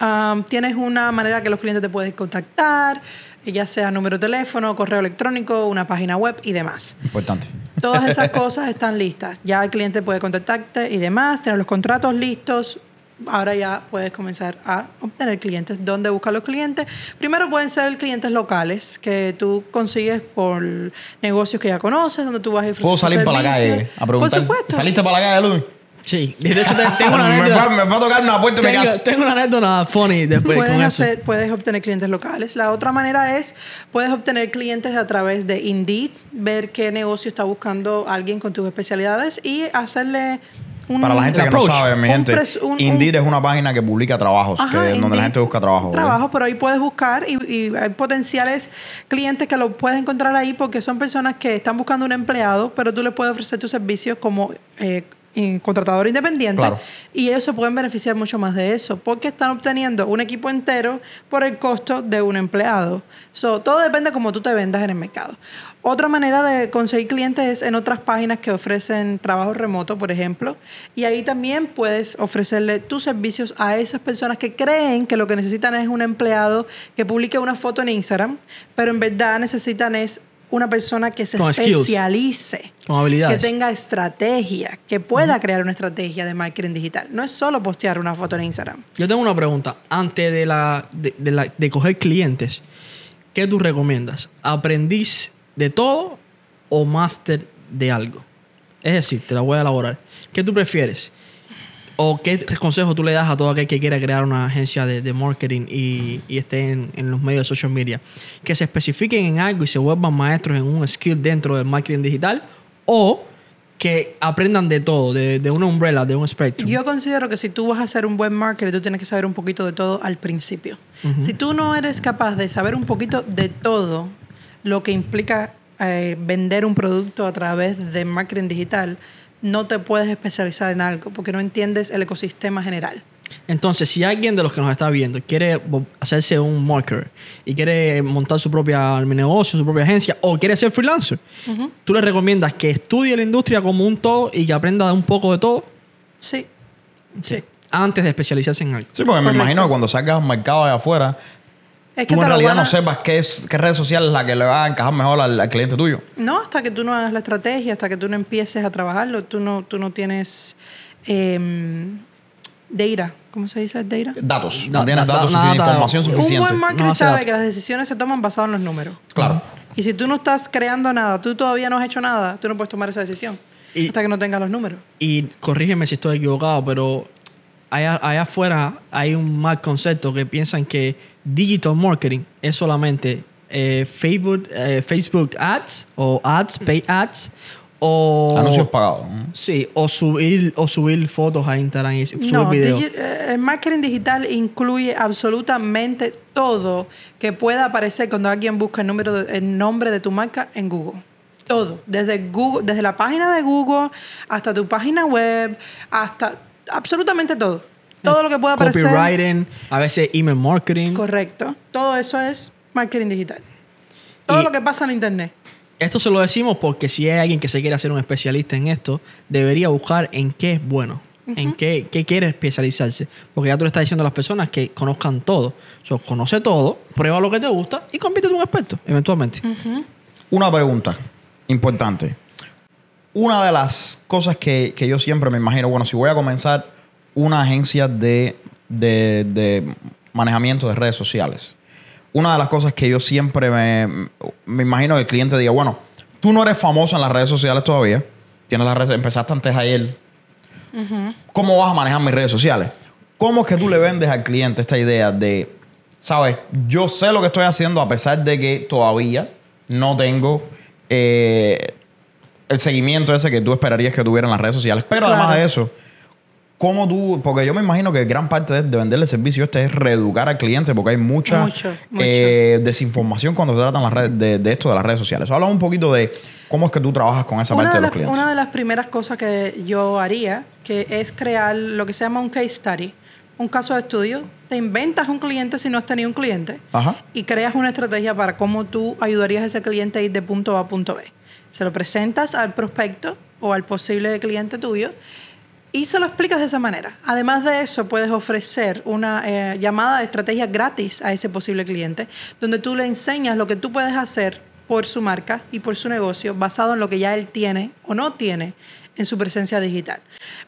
Um, tienes una manera que los clientes te pueden contactar, ya sea número de teléfono, correo electrónico, una página web y demás. Importante. Todas esas cosas están listas. Ya el cliente puede contactarte y demás, tener los contratos listos. Ahora ya puedes comenzar a obtener clientes. ¿Dónde buscar los clientes? Primero pueden ser clientes locales que tú consigues por negocios que ya conoces, donde tú vas a ofrecer ¿Puedo salir para la calle a preguntar? Por supuesto. ¿Saliste para la calle, Luis? Sí. De hecho, te- tengo una me, anécdota. fue, me fue a tocar una puerta en mi Tengo, casa. tengo una anécdota funny después puedes, con eso. hacer, puedes obtener clientes locales. La otra manera es, puedes obtener clientes a través de Indeed, ver qué negocio está buscando alguien con tus especialidades y hacerle un... Para la gente que no sabe, mi Un gente, pres- un- un- Indeed es una página que publica trabajos, Ajá, que, donde Indeed, la gente busca trabajo. ¿verdad? Trabajo, pero ahí puedes buscar y, y hay potenciales clientes que lo puedes encontrar ahí porque son personas que están buscando un empleado, pero tú le puedes ofrecer tus servicios como eh, contratador independiente Claro. y ellos se pueden beneficiar mucho más de eso porque están obteniendo un equipo entero por el costo de un empleado. So, todo depende de cómo tú te vendas en el mercado. Otra manera de conseguir clientes es en otras páginas que ofrecen trabajo remoto, por ejemplo, y ahí también puedes ofrecerle tus servicios a esas personas que creen que lo que necesitan es un empleado que publique una foto en Instagram, pero en verdad necesitan es una persona que se Con skills. especialice, Con habilidades. que tenga estrategia, que pueda crear una estrategia de marketing digital. No es solo postear una foto en Instagram. Yo tengo una pregunta. Antes de, la, de, de la- de coger clientes, ¿qué tú recomiendas? ¿Aprendiz de todo o máster de algo? Es decir, te la voy a elaborar. ¿Qué tú prefieres? ¿O qué consejo tú le das a todo aquel que quiera crear una agencia de, de marketing y, y esté en, en los medios de social media? Que se especifiquen en algo y se vuelvan maestros en un skill dentro del marketing digital o que aprendan de todo, de, de una umbrella, de un spectrum. Yo considero que si tú vas a ser un buen marketer, tú tienes que saber un poquito de todo al principio. Si tú no eres capaz de saber un poquito de todo lo que implica eh, vender un producto a través de marketing digital, no te puedes especializar en algo porque no entiendes el ecosistema general. Entonces, si alguien de los que nos está viendo quiere hacerse un marketer y quiere montar su propia negocio, su propia agencia o quiere ser freelancer, ¿tú le recomiendas que estudie la industria como un todo y que aprenda un poco de todo Sí, sí. antes de especializarse en algo? Sí, porque me imagino que cuando salgas al mercado de afuera, Es que tú en realidad van a- no sepas qué, es, qué red social es la que le va a encajar mejor al, al cliente tuyo. No, hasta que tú no hagas la estrategia, hasta que tú no empieces a trabajarlo, tú no, tú no tienes em, data. ¿Cómo se dice data? Datos. Da- no tienes da- datos, da- suficiente, información un Un suficiente. buen No hace sabe datos. que las decisiones se toman basadas en los números. Claro. Y si tú no estás creando nada, tú todavía no has hecho nada, tú no puedes tomar esa decisión Y- hasta que no tengas los números. Y corrígeme si estoy equivocado, pero allá, allá afuera hay un mal concepto que piensan que digital marketing es solamente eh, Facebook, eh, Facebook ads o ads, paid ads o Anuncios pagados. Sí, o subir, o subir fotos a Instagram y subir No, videos. digi- eh, el marketing digital incluye absolutamente todo que pueda aparecer cuando alguien busca el, número de- el nombre de tu marca en Google. Todo, desde Google, desde la página de Google hasta tu página web, hasta absolutamente todo. Todo lo que pueda aparecer. Copywriting, a veces email marketing. Correcto. Todo eso es marketing digital. Todo Y- lo que pasa en internet. Esto se lo decimos porque si hay alguien que se quiere hacer un especialista en esto, debería buscar en qué es bueno. en qué, qué quiere especializarse. Porque ya tú le estás diciendo a las personas que conozcan todo. O sea, conoce todo, prueba lo que te gusta y convierte en un experto, eventualmente. Una pregunta importante. Una de las cosas que, que yo siempre me imagino, bueno, si voy a comenzar una agencia de, de- de manejamiento de redes sociales, una de las cosas que yo siempre me, me imagino que el cliente diga, bueno, tú no eres famoso en las redes sociales todavía, tienes las redes, empezaste antes ayer, ¿cómo vas a manejar mis redes sociales? ¿Cómo es que tú le vendes al cliente esta idea de, sabes, yo sé lo que estoy haciendo a pesar de que todavía no tengo eh, el seguimiento ese que tú esperarías que tuviera en las redes sociales? Pero además de eso, ¿cómo tú, porque yo me imagino que gran parte de, de venderle servicio este es reeducar al cliente porque hay mucha Mucho, mucho. eh, desinformación cuando se tratan las redes, de, de esto de las redes sociales. Habla un poquito de cómo es que tú trabajas con esa Una parte de, de los las, clientes. una de las primeras cosas que yo haría, que es crear lo que se llama un case study, un caso de estudio. Te inventas un cliente si no has tenido un cliente Ajá. y creas una estrategia para cómo tú ayudarías a ese cliente a ir de punto A a punto B. Se lo presentas al prospecto o al posible cliente tuyo y se lo explicas de esa manera. Además de eso, puedes ofrecer una eh, llamada de estrategia gratis a ese posible cliente, donde tú le enseñas lo que tú puedes hacer por su marca y por su negocio, basado en lo que ya él tiene o no tiene en su presencia digital.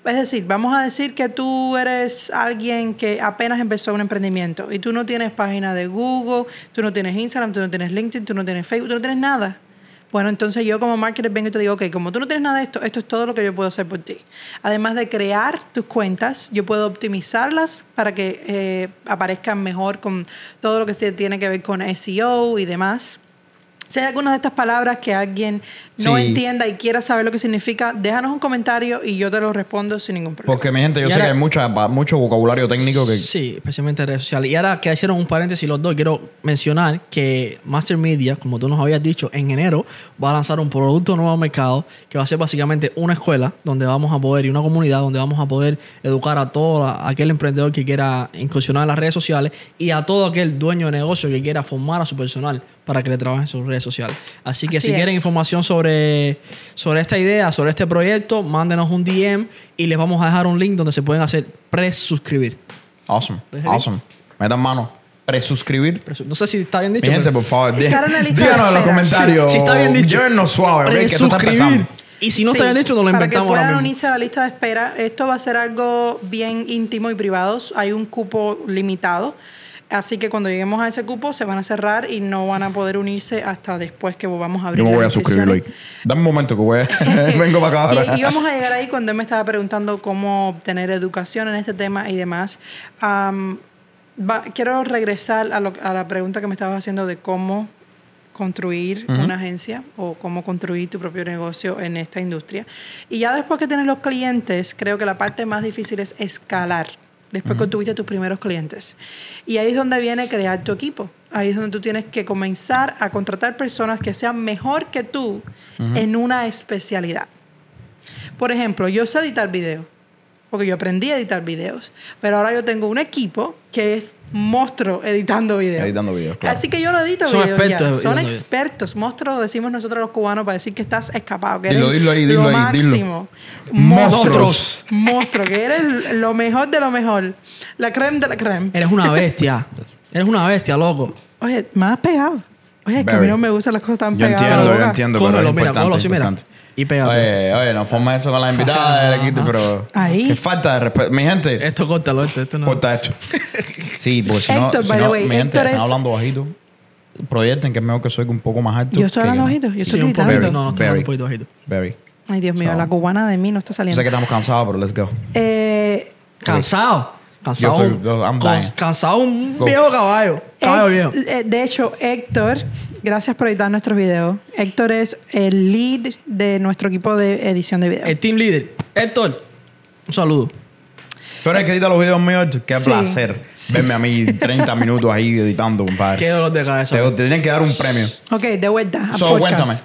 Es decir, vamos a decir que tú eres alguien que apenas empezó un emprendimiento y tú no tienes página de Google, tú no tienes Instagram, tú no tienes LinkedIn, tú no tienes Facebook, tú no tienes nada. Bueno, entonces yo como marketer vengo y te digo, ok, como tú no tienes nada de esto, esto es todo lo que yo puedo hacer por ti. Además de crear tus cuentas, yo puedo optimizarlas para que eh, aparezcan mejor con todo lo que tiene que ver con SEO y demás. Si hay alguna de estas palabras que alguien no Sí. entienda y quiera saber lo que significa, déjanos un comentario y yo te lo respondo sin ningún problema. Porque mi gente, yo Y sé ahora- que hay mucha, mucho vocabulario técnico que... Sí, especialmente en redes sociales. Y ahora que hicieron un paréntesis los dos, quiero mencionar que Master Media, como tú nos habías dicho, en enero va a lanzar un producto nuevo al mercado que va a ser básicamente una escuela donde vamos a poder, y una comunidad donde vamos a poder educar a todo la- aquel emprendedor que quiera incursionar en las redes sociales y a todo aquel dueño de negocio que quiera formar a su personal para que le trabaje en sus redes sociales. Así que Así si quieren información sobre, sobre esta idea, sobre este proyecto, mándenos un DM y les vamos a dejar un link donde se pueden hacer pre-suscribir. Awesome, Deje awesome. Metan mano. Presuscribir. Presu- No sé si está bien Mi dicho. gente, pero- por favor, di- Estar en la lista de díganos en los espera. comentarios. Si está bien dicho. Llévennos suave, Presuscribir. Y si no Sí, está bien hecho, nos lo para inventamos que puedan unirse a la lista de espera, esto va a ser algo bien íntimo y privado. Hay un cupo limitado. Así que cuando lleguemos a ese cupo se van a cerrar y no van a poder unirse hasta después que volvamos a abrir Yo me voy a suscribir hoy. Dame un momento que voy a... Vengo para acá ahora. Y, y vamos a llegar ahí cuando él me estaba preguntando cómo obtener educación en este tema y demás. Am, va- quiero regresar a, lo- a la pregunta que me estabas haciendo de cómo construir Ujú. una agencia o cómo construir tu propio negocio en esta industria. Y ya después que tienes los clientes, creo que la parte más difícil es escalar. Después que tuviste tus primeros clientes. Y ahí es donde viene crear tu equipo. Ahí es donde tú tienes que comenzar a contratar personas que sean mejor que tú en una especialidad. Por ejemplo, yo sé editar videos, porque yo aprendí a editar videos, pero ahora yo tengo un equipo que es monstruo editando videos. Editando videos, claro. Así que yo no edito Son videos ya. expertos Son editando expertos. Monstruo, decimos nosotros los cubanos para decir que estás escapado, que Dilo, eres dilo ahí, dilo lo ahí, dilo. máximo. Monstruos. Monstruo, que eres lo mejor de lo mejor. La creme de la creme. Eres una bestia. Eres una bestia, loco. Oye, me has pegado. Oye, es que a mí no me gustan las cosas tan Yo pegadas. a la entiendo, yo entiendo, pero Cógelo, es mira, importante, cógelo así, mira. importante. Y pégate. Oye, oye, no forma eso con la invitada del equipo, pero... Ahí. Qué falta de respeto. Mi gente, Esto córtalo, esto, esto no. corta esto. Sí, porque si no, Héctor, si by the no, way, mi gente, Héctor están es- hablando bajito. Proyecten que es mejor que soy un poco más alto. Yo estoy que hablando bajito, yo Sí, estoy un poco. gritando. No, no, estoy Very. un poquito bajito. Very. Ay, Dios mío, So. la cubana de mí no está Yo saliendo. sé que estamos cansados, pero let's go. Eh, Cansado. Cansado. Yo estoy- yo- I'm con- dying. cansado un Go. viejo caballo. Caballo viejo. Eh, de hecho, Héctor, gracias por editar nuestros videos. Héctor es el lead de nuestro equipo de edición de video. El team leader. Héctor. Un saludo. Tú eres el que edita los videos míos, Héctor? Qué Sí. placer verme a mí 30 minutos ahí editando, Qué compadre. dolor de cabeza. Te, te tienen que dar un premio. ok, de vuelta. a So, podcast. cuéntame.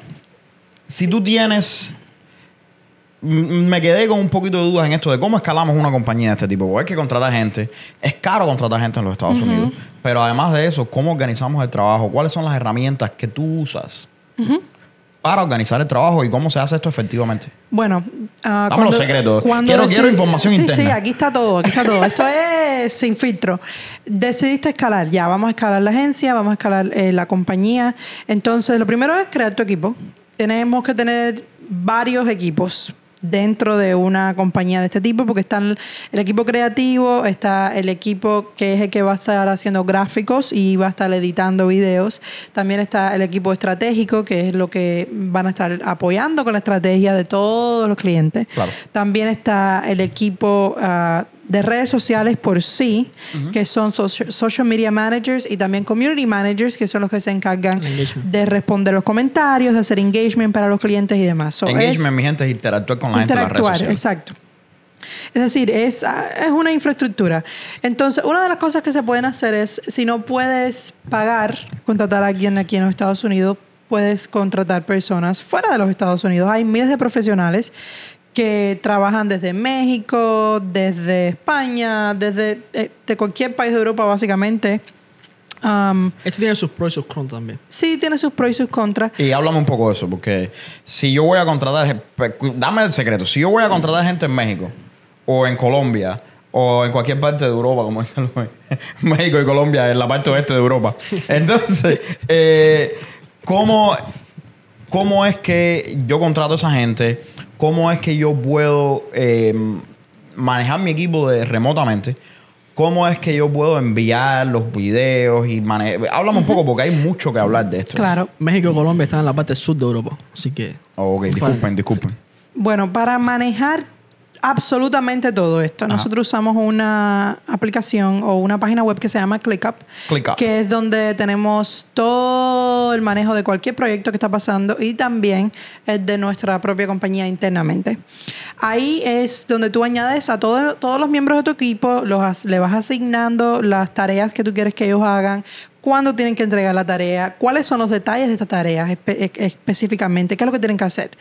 Si tú tienes. Me quedé con un poquito de dudas en esto de cómo escalamos una compañía de este tipo. Porque hay que contratar gente. Es caro contratar gente en los Estados Unidos. Pero además de eso, ¿cómo organizamos el trabajo? ¿Cuáles son las herramientas que tú usas para organizar el trabajo y cómo se hace esto efectivamente. Bueno, ah, Dame los secretos. Quiero- quiero información sí, interna. Sí, aquí está todo, aquí está todo. Esto es sin filtro. Decidiste escalar, ya, vamos a escalar la agencia, vamos a escalar eh, la compañía. Entonces, lo primero es crear tu equipo. Tenemos que tener varios equipos dentro de una compañía de este tipo, porque está el, equipo creativo, está el equipo que es el que va a estar haciendo gráficos y va a estar editando videos. También está el equipo estratégico, que es lo que van a estar apoyando con la estrategia de todos los clientes. Claro. También está el equipo ah, de redes sociales por sí, que son soci- social media managers y también community managers, que son los que se encargan de responder los comentarios, de hacer engagement para los clientes y demás. So, es- Engagement, mi gente, es interactuar con la gente en las redes interactuar, sociales. exacto. Es decir, es, ah, es una infraestructura. Entonces, una de las cosas que se pueden hacer es, si no puedes pagar, contratar a alguien aquí en los Estados Unidos, puedes contratar personas fuera de los Estados Unidos. Hay miles de profesionales que trabajan desde México, desde España, desde eh, de cualquier país de Europa, básicamente. Um, Esto tiene sus pros y sus contras también. sí, tiene sus pros y sus contras. Y háblame un poco de eso, porque si yo voy a contratar, dame el secreto, si yo voy a contratar gente en México, o en Colombia, o en cualquier parte de Europa, como dicen los México y Colombia, en la parte oeste de Europa. Entonces, eh, ¿cómo, ¿cómo es que yo contrato a esa gente? ¿Cómo es que yo puedo eh, manejar mi equipo de, remotamente? ¿Cómo es que yo puedo enviar los videos y manejar? Háblame un poco porque hay mucho que hablar de esto. Claro. México y Colombia están en la parte sur de Europa. Así que. Oh, ok, disculpen, disculpen. Bueno, para manejar absolutamente todo esto, Ajá. nosotros usamos una aplicación o una página web que se llama ClickUp, ClickUp. que es donde tenemos todo el manejo de cualquier proyecto que está pasando y también el de nuestra propia compañía internamente. Ahí es donde tú añades a todo- todos los miembros de tu equipo, los, le vas asignando las tareas que tú quieres que ellos hagan, cuándo tienen que entregar la tarea, cuáles son los detalles de esta tarea espe- e- específicamente, qué es lo que tienen que hacer.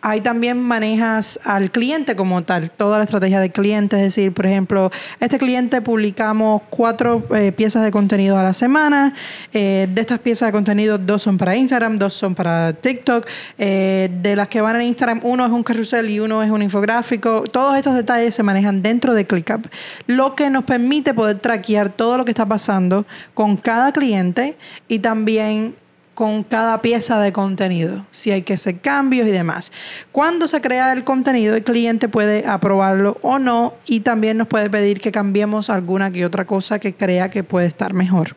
Ahí también manejas al cliente como tal, toda la estrategia del cliente, es decir, por ejemplo, este cliente publicamos cuatro eh, piezas de contenido a la semana, eh, de estas piezas de contenido dos son para Instagram, dos son para TikTok, eh, de las que van en Instagram uno es un carrusel y uno es un infográfico, todos estos detalles se manejan dentro de ClickUp, lo que nos permite poder traquear todo lo que está pasando con cada cliente y también con cada pieza de contenido, si hay que hacer cambios y demás. Cuando se crea el contenido, el cliente puede aprobarlo o no y también nos puede pedir que cambiemos alguna que otra cosa que crea que puede estar mejor.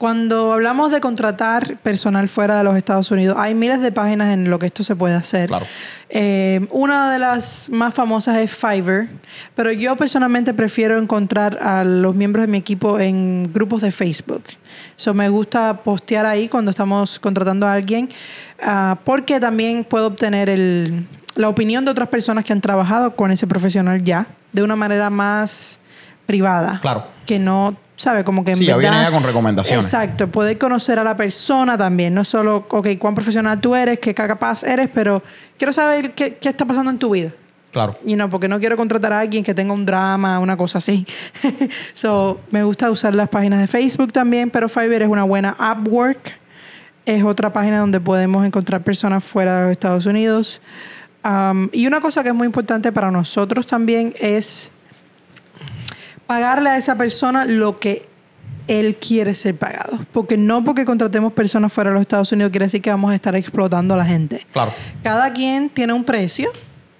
Cuando hablamos de contratar personal fuera de los Estados Unidos, hay miles de páginas en lo que esto se puede hacer. Claro. Eh, una de las más famosas es Fiverr, pero yo personalmente prefiero encontrar a los miembros de mi equipo en grupos de Facebook. So, me gusta postear ahí cuando estamos contratando a alguien, ah, porque también puedo obtener el- la opinión de otras personas que han trabajado con ese profesional ya, de una manera más privada. Claro. Que no, ¿sabe? Como que en Sí, ya verdad... viene ya con recomendaciones. Exacto, poder conocer a la persona también, no solo, ok, cuán profesional tú eres, qué capaz eres, pero quiero saber qué, qué está pasando en tu vida. Claro. Y no, porque no quiero contratar a alguien que tenga un drama, una cosa así. so, me gusta usar las páginas de Facebook también, pero Fiverr es una buena Upwork. Es otra página donde podemos encontrar personas fuera de los Estados Unidos. Um, y una cosa que es muy importante para nosotros también es pagarle a esa persona lo que él quiere ser pagado. Porque no porque contratemos personas fuera de los Estados Unidos quiere decir que vamos a estar explotando a la gente. Claro. Cada quien tiene un precio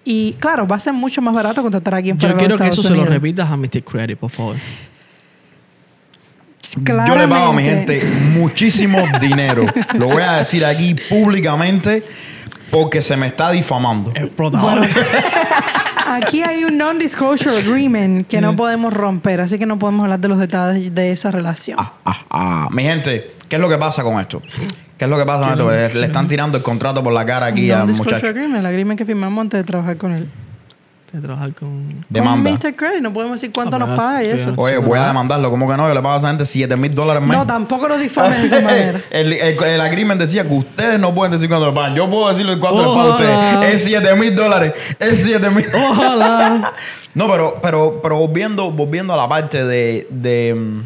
y claro, va a ser mucho más barato contratar a alguien fuera Yo de quiero los que eso Estados se lo Unidos. repitas a Mr. Credit, por favor. Yo le pago a mi Claramente. gente muchísimo dinero. Lo voy a decir aquí públicamente porque se me está difamando. Explotador. Aquí hay un non-disclosure agreement que no podemos romper, así que no podemos hablar de los detalles de esa relación. Ah, ah, ah. Mi gente, ¿qué es lo que pasa con esto? ¿Qué es lo que pasa con esto? Le, le están tirando el contrato por la cara aquí al non-disclosure muchacho. agreement, el agreement que firmamos antes de trabajar con él. De trabajar con. Demanda. Con Mr. Credit, no podemos decir cuánto Ah, nos ¿verdad? paga y Sí, eso. Oye, voy a demandarlo. ¿Cómo que no? Yo le pago a esa gente 7 mil dólares más. No, tampoco nos difames de esa manera. el, el, el agreement decía que ustedes no pueden decir cuánto le pagan. Yo puedo decirle cuánto le pago a Ojalá. ustedes. Es 7 mil dólares. Es 7 mil Ojalá. No, pero, pero, pero volviendo, volviendo a la parte de, de, mm,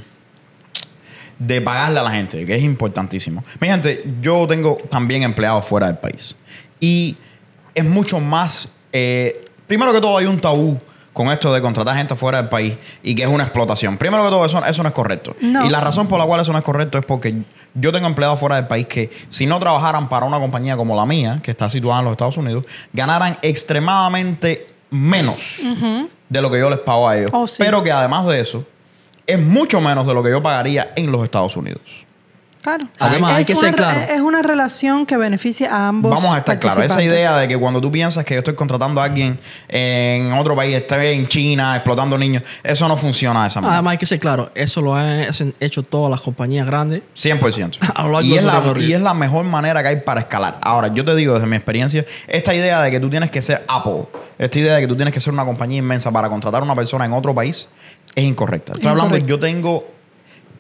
de pagarle a la gente, que es importantísimo. Mi gente, yo tengo también empleados fuera del país. Y es mucho más... eh, primero que todo hay un tabú con esto de contratar gente fuera del país y que es una explotación. Primero que todo, eso, eso no es correcto. No. Y la razón por la cual eso no es correcto es porque yo tengo empleados fuera del país que si no trabajaran para una compañía como la mía, que está situada en los Estados Unidos, ganaran extremadamente menos de lo que yo les pago a ellos. Oh, sí. Pero que además de eso, es mucho menos de lo que yo pagaría en los Estados Unidos. Claro. Además, hay Es que una ser re- claro. Es una relación que beneficia a ambos. Vamos a estar claros. Esa idea de que cuando tú piensas que yo estoy contratando a alguien en otro país, esté en China explotando niños, eso no funciona de esa manera. Además, hay que ser claro, eso lo han hecho todas las compañías grandes. 100%. A y, es la, y es la mejor manera que hay para escalar. Ahora, yo te digo desde mi experiencia, esta idea de que tú tienes que ser Apple, esta idea de que tú tienes que ser una compañía inmensa para contratar a una persona en otro país, es incorrecta. Estoy Es hablando, incorrecto. yo tengo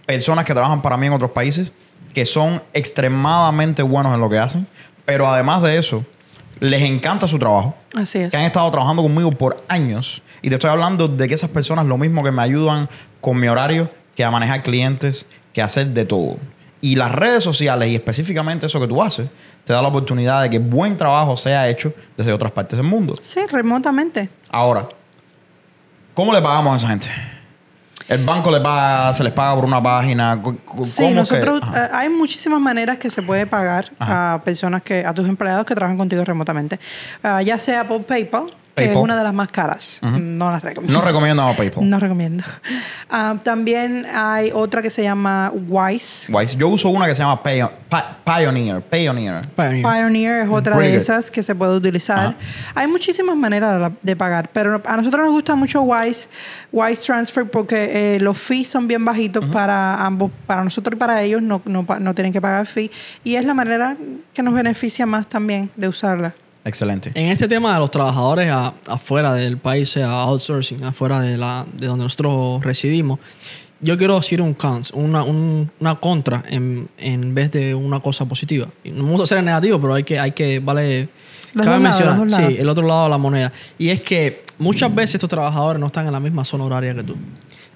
personas que trabajan para mí en otros países que son extremadamente buenos en lo que hacen, pero además de eso, les encanta su trabajo Así es. que han estado trabajando conmigo por años. Y te estoy hablando de que esas personas lo mismo que me ayudan con mi horario, que a manejar clientes, que a hacer de todo. Y las redes sociales, y específicamente eso que tú haces, te da la oportunidad de que buen trabajo sea hecho desde otras partes del mundo. Sí, remotamente. Ahora, ¿cómo le pagamos a esa gente? El banco le paga, se les paga por una página. ¿Cómo Sí, nosotros eh, hay muchísimas maneras que se puede pagar Ajá. a personas que a tus empleados que trabajan contigo remotamente, Ah, ya sea por PayPal, que es una de las más caras. No las recomiendo. no recomiendo a PayPal. No recomiendo. Ah, también hay otra que se llama Wise. Wise. Yo uso una que se llama Pio- Pa- Pioneer. Pioneer. Pioneer. Pioneer es otra Pretty de good. esas que se puede utilizar. Ajá. Hay muchísimas maneras de, la- de pagar, pero a nosotros nos gusta mucho Wise, Wise Transfer porque eh, los fees son bien bajitos para ambos, para nosotros y para ellos, no, no, pa- no tienen que pagar fee. Y es la manera que nos beneficia más también de usarla. Excelente. En este tema de los trabajadores a- afuera del país, sea outsourcing, afuera de, la, de donde nosotros residimos, yo quiero decir un cons, una, un- una contra en, en vez de una cosa positiva. No me gusta ser negativo, pero hay que, hay que vale, Los cabe lados, mencionar, los sí, el otro lado de la moneda. Y es que muchas veces estos trabajadores no están en la misma zona horaria que tú.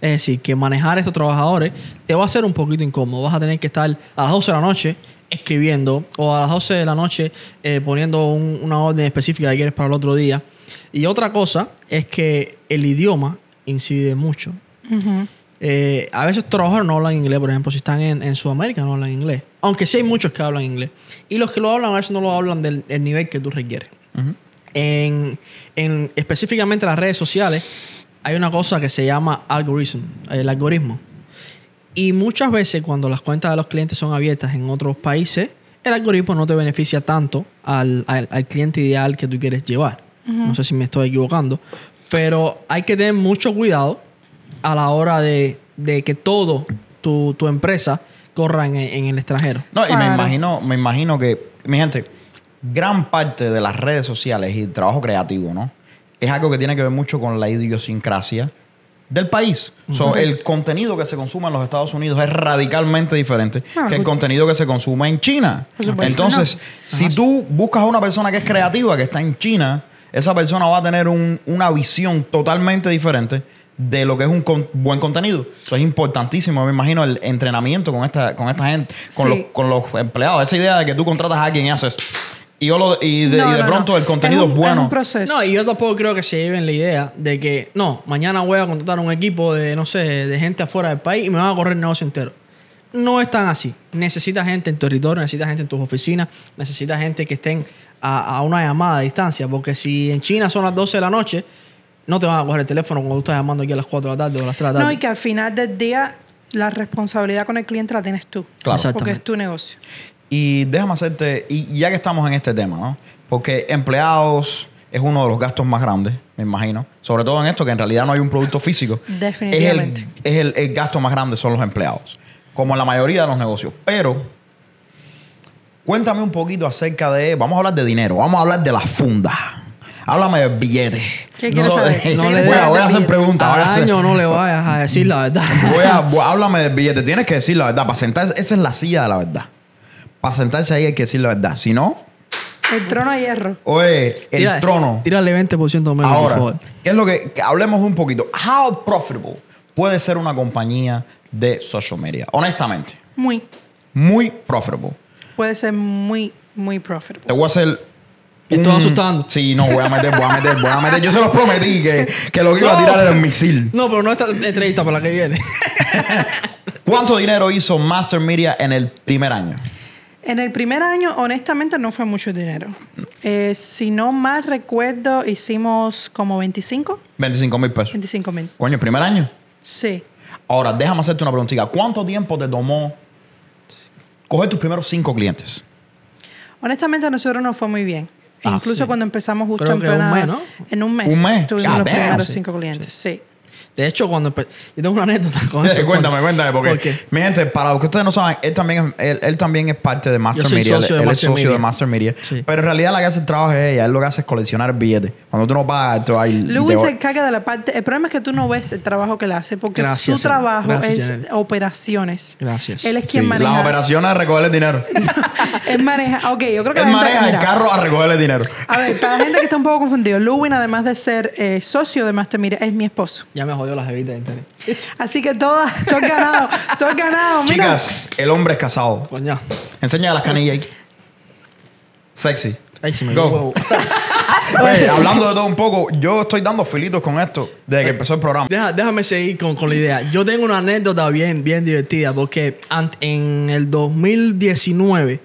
Es decir, que manejar a estos trabajadores te va a ser un poquito incómodo. Vas a tener que estar a las 12 de la noche escribiendo o a las 12 de la noche eh, poniendo un- una orden específica que quieres para el otro día. Y otra cosa es que el idioma incide mucho. Eh, a veces estos trabajadores no hablan inglés, por ejemplo, si están en, en Sudamérica no hablan inglés. Aunque sí hay muchos que hablan inglés. Y los que lo hablan a veces no lo hablan del el nivel que tú requieres. en, en específicamente las redes sociales hay una cosa que se llama algoritmo, el algoritmo. Y muchas veces cuando las cuentas de los clientes son abiertas en otros países, el algoritmo no te beneficia tanto al, al- al cliente ideal que tú quieres llevar. No sé si me estoy equivocando. Pero hay que tener mucho cuidado a la hora de, de que todo tu, tu empresa corra en, en el extranjero. No, y me imagino, me imagino que, mi gente, gran parte de las redes sociales y el trabajo creativo, ¿no? Es algo que tiene que ver mucho con la idiosincrasia del país. So, el contenido que se consume en los Estados Unidos es radicalmente diferente Claro, que el contenido que se consume en China. Entonces, No. si tú buscas a una persona que es creativa, que está en China, esa persona va a tener un- una visión totalmente diferente de lo que es un con- buen contenido. Eso es importantísimo, me imagino, el entrenamiento con esta, con esta gente, con, Sí. los, con los empleados. Esa idea de que tú contratas a alguien y haces... Y, yo lo- y de, No, y de no, pronto no. el contenido es, un- bueno. un proceso. No, y yo tampoco creo que se lleven la idea de que, no, mañana voy a contratar un equipo de, no sé, de gente afuera del país y me van a correr el negocio entero. No es tan así. Necesitas gente en tu territorio, necesitas gente en tus oficinas, necesitas gente que estén a, a una llamada de distancia, porque si en China son las 12 de la noche, no te van a coger el teléfono cuando tú estás llamando aquí a las 4 de la tarde o a las 3 de la tarde. No, y que al final del día la responsabilidad con el cliente la tienes tú. Claro. Porque es tu negocio. Y déjame hacerte, y ya que estamos en este tema, ¿no? Porque empleados es uno de los gastos más grandes, me imagino. Sobre todo en esto, que en realidad no hay un producto físico. Definitivamente. Es el, es el- el gasto más grande, son los empleados. Como en la mayoría de los negocios. Pero, cuéntame un poquito acerca de, vamos a hablar de dinero, vamos a hablar de la funda. Háblame del billete. ¿Qué quieres saber? ¿Qué no le- voy, a, voy hacer preguntas. voy a Al año no le vayas a decir la verdad. Voy a, voy- háblame del billete. Tienes que decir la verdad. Para sentarse, esa es la silla de la verdad. Para sentarse ahí hay que decir la verdad. Si no, El trono de hierro. oye, el Tira- trono. Tírale 20% menos, por Ahora, favor. ¿qué es lo que, que hablemos un poquito? How profitable puede ser una compañía de social media? Honestamente, Muy. muy profitable. Puede ser muy, muy profitable. Te voy a hacer. Estoy un- asustando. Sí, no, voy a meter, voy a meter, voy a meter. Yo se los prometí que, que lo que iba a No. tirar era el misil. No, pero no esta entrevista para la que viene. ¿Cuánto dinero hizo Master Media en el primer año? En el primer año, honestamente, no fue mucho dinero. Eh, si no mal recuerdo, hicimos como 25, 25 mil pesos. 25 mil. Coño, el primer año. Sí. Ahora, déjame hacerte una preguntita. ¿Cuánto tiempo te tomó coger tus primeros cinco clientes? Honestamente, a nosotros nos fue muy bien. Ah, Incluso sí. cuando empezamos justo Creo en que un plena- mes, ¿no? En un mes. Un mes. Tuvimos los damn. primeros Sí, cinco clientes. Sí. De hecho, cuando empe- Yo tengo una anécdota con esto. cuéntame, cuéntame, porque ¿Por qué? mi gente, para los que ustedes no saben, él también, es- él, él también es parte de Master Yo soy Media. Él, socio de él es socio de. Master Media. Sí. Pero en realidad la que hace el trabajo es ella. Él lo que hace es coleccionar billetes. Cuando tú no pagas, tú hay. Luis se encarga de la parte. El problema es que tú no ves el trabajo que él hace, porque Gracias, su trabajo Gracias, es Janet. operaciones. Gracias. Él es Sí, quien Las maneja. operaciones de recoger el dinero. él maneja. Ok, yo creo que él la gente- maneja el mira, carro a recoger el dinero. A ver, para la gente que está un poco confundido, Luwin, además de ser eh, socio de Master Media, es mi esposo. Ya me jodió la jevita de internet. Así que todo, tú has ganado, tú has ganado. Mira, Chicas, el hombre es casado. Coño. Enseña las canillas ahí. Sexy. Ay, se me Go. Oye, hablando de todo un poco, yo estoy dando filitos con esto desde que empezó el programa. Deja- déjame seguir con, con la idea. Yo tengo una anécdota bien, bien divertida porque ant- en el 2019,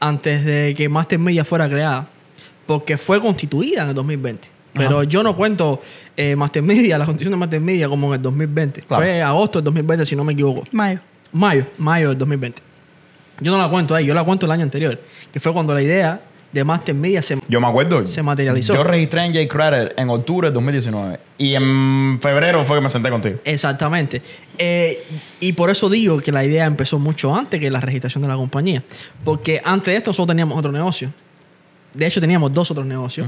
antes de que Master Media fuera creada, porque fue constituida en el 2020. Pero yo no cuento eh, Master Media, la constitución de Master Media como en el 2020. Claro. Fue agosto del 2020, si no me equivoco. Mayo. Mayo, mayo del 2020. Yo no la cuento ahí, yo la cuento el año anterior, que fue cuando la idea de Master Media se... Yo me acuerdo. Se materializó. Yo registré en J-Credit en octubre del 2019. Y en febrero fue que me senté contigo. Exactamente. Eh, y por eso digo que la idea empezó mucho antes que la registración de la compañía. Porque antes de esto nosotros teníamos otro negocio. De hecho, teníamos dos otros negocios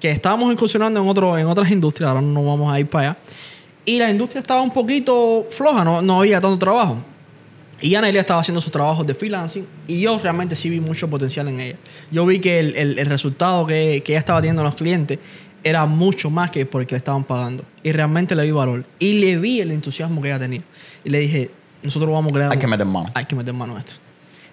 que estábamos incursionando en, otro, en otras industrias. Ahora no vamos a ir para allá. Y la industria estaba un poquito floja, no, no había tanto trabajo. Y Anelia estaba haciendo sus trabajos de freelancing y yo realmente sí vi mucho potencial en ella. Yo vi que el, el- el resultado que, que ella estaba teniendo a los clientes era mucho más que porque le estaban pagando. Y realmente le vi valor. Y le vi el entusiasmo que ella tenía. Y le dije, nosotros vamos a crear... Hay que meter mano. Hay que meter mano a esto.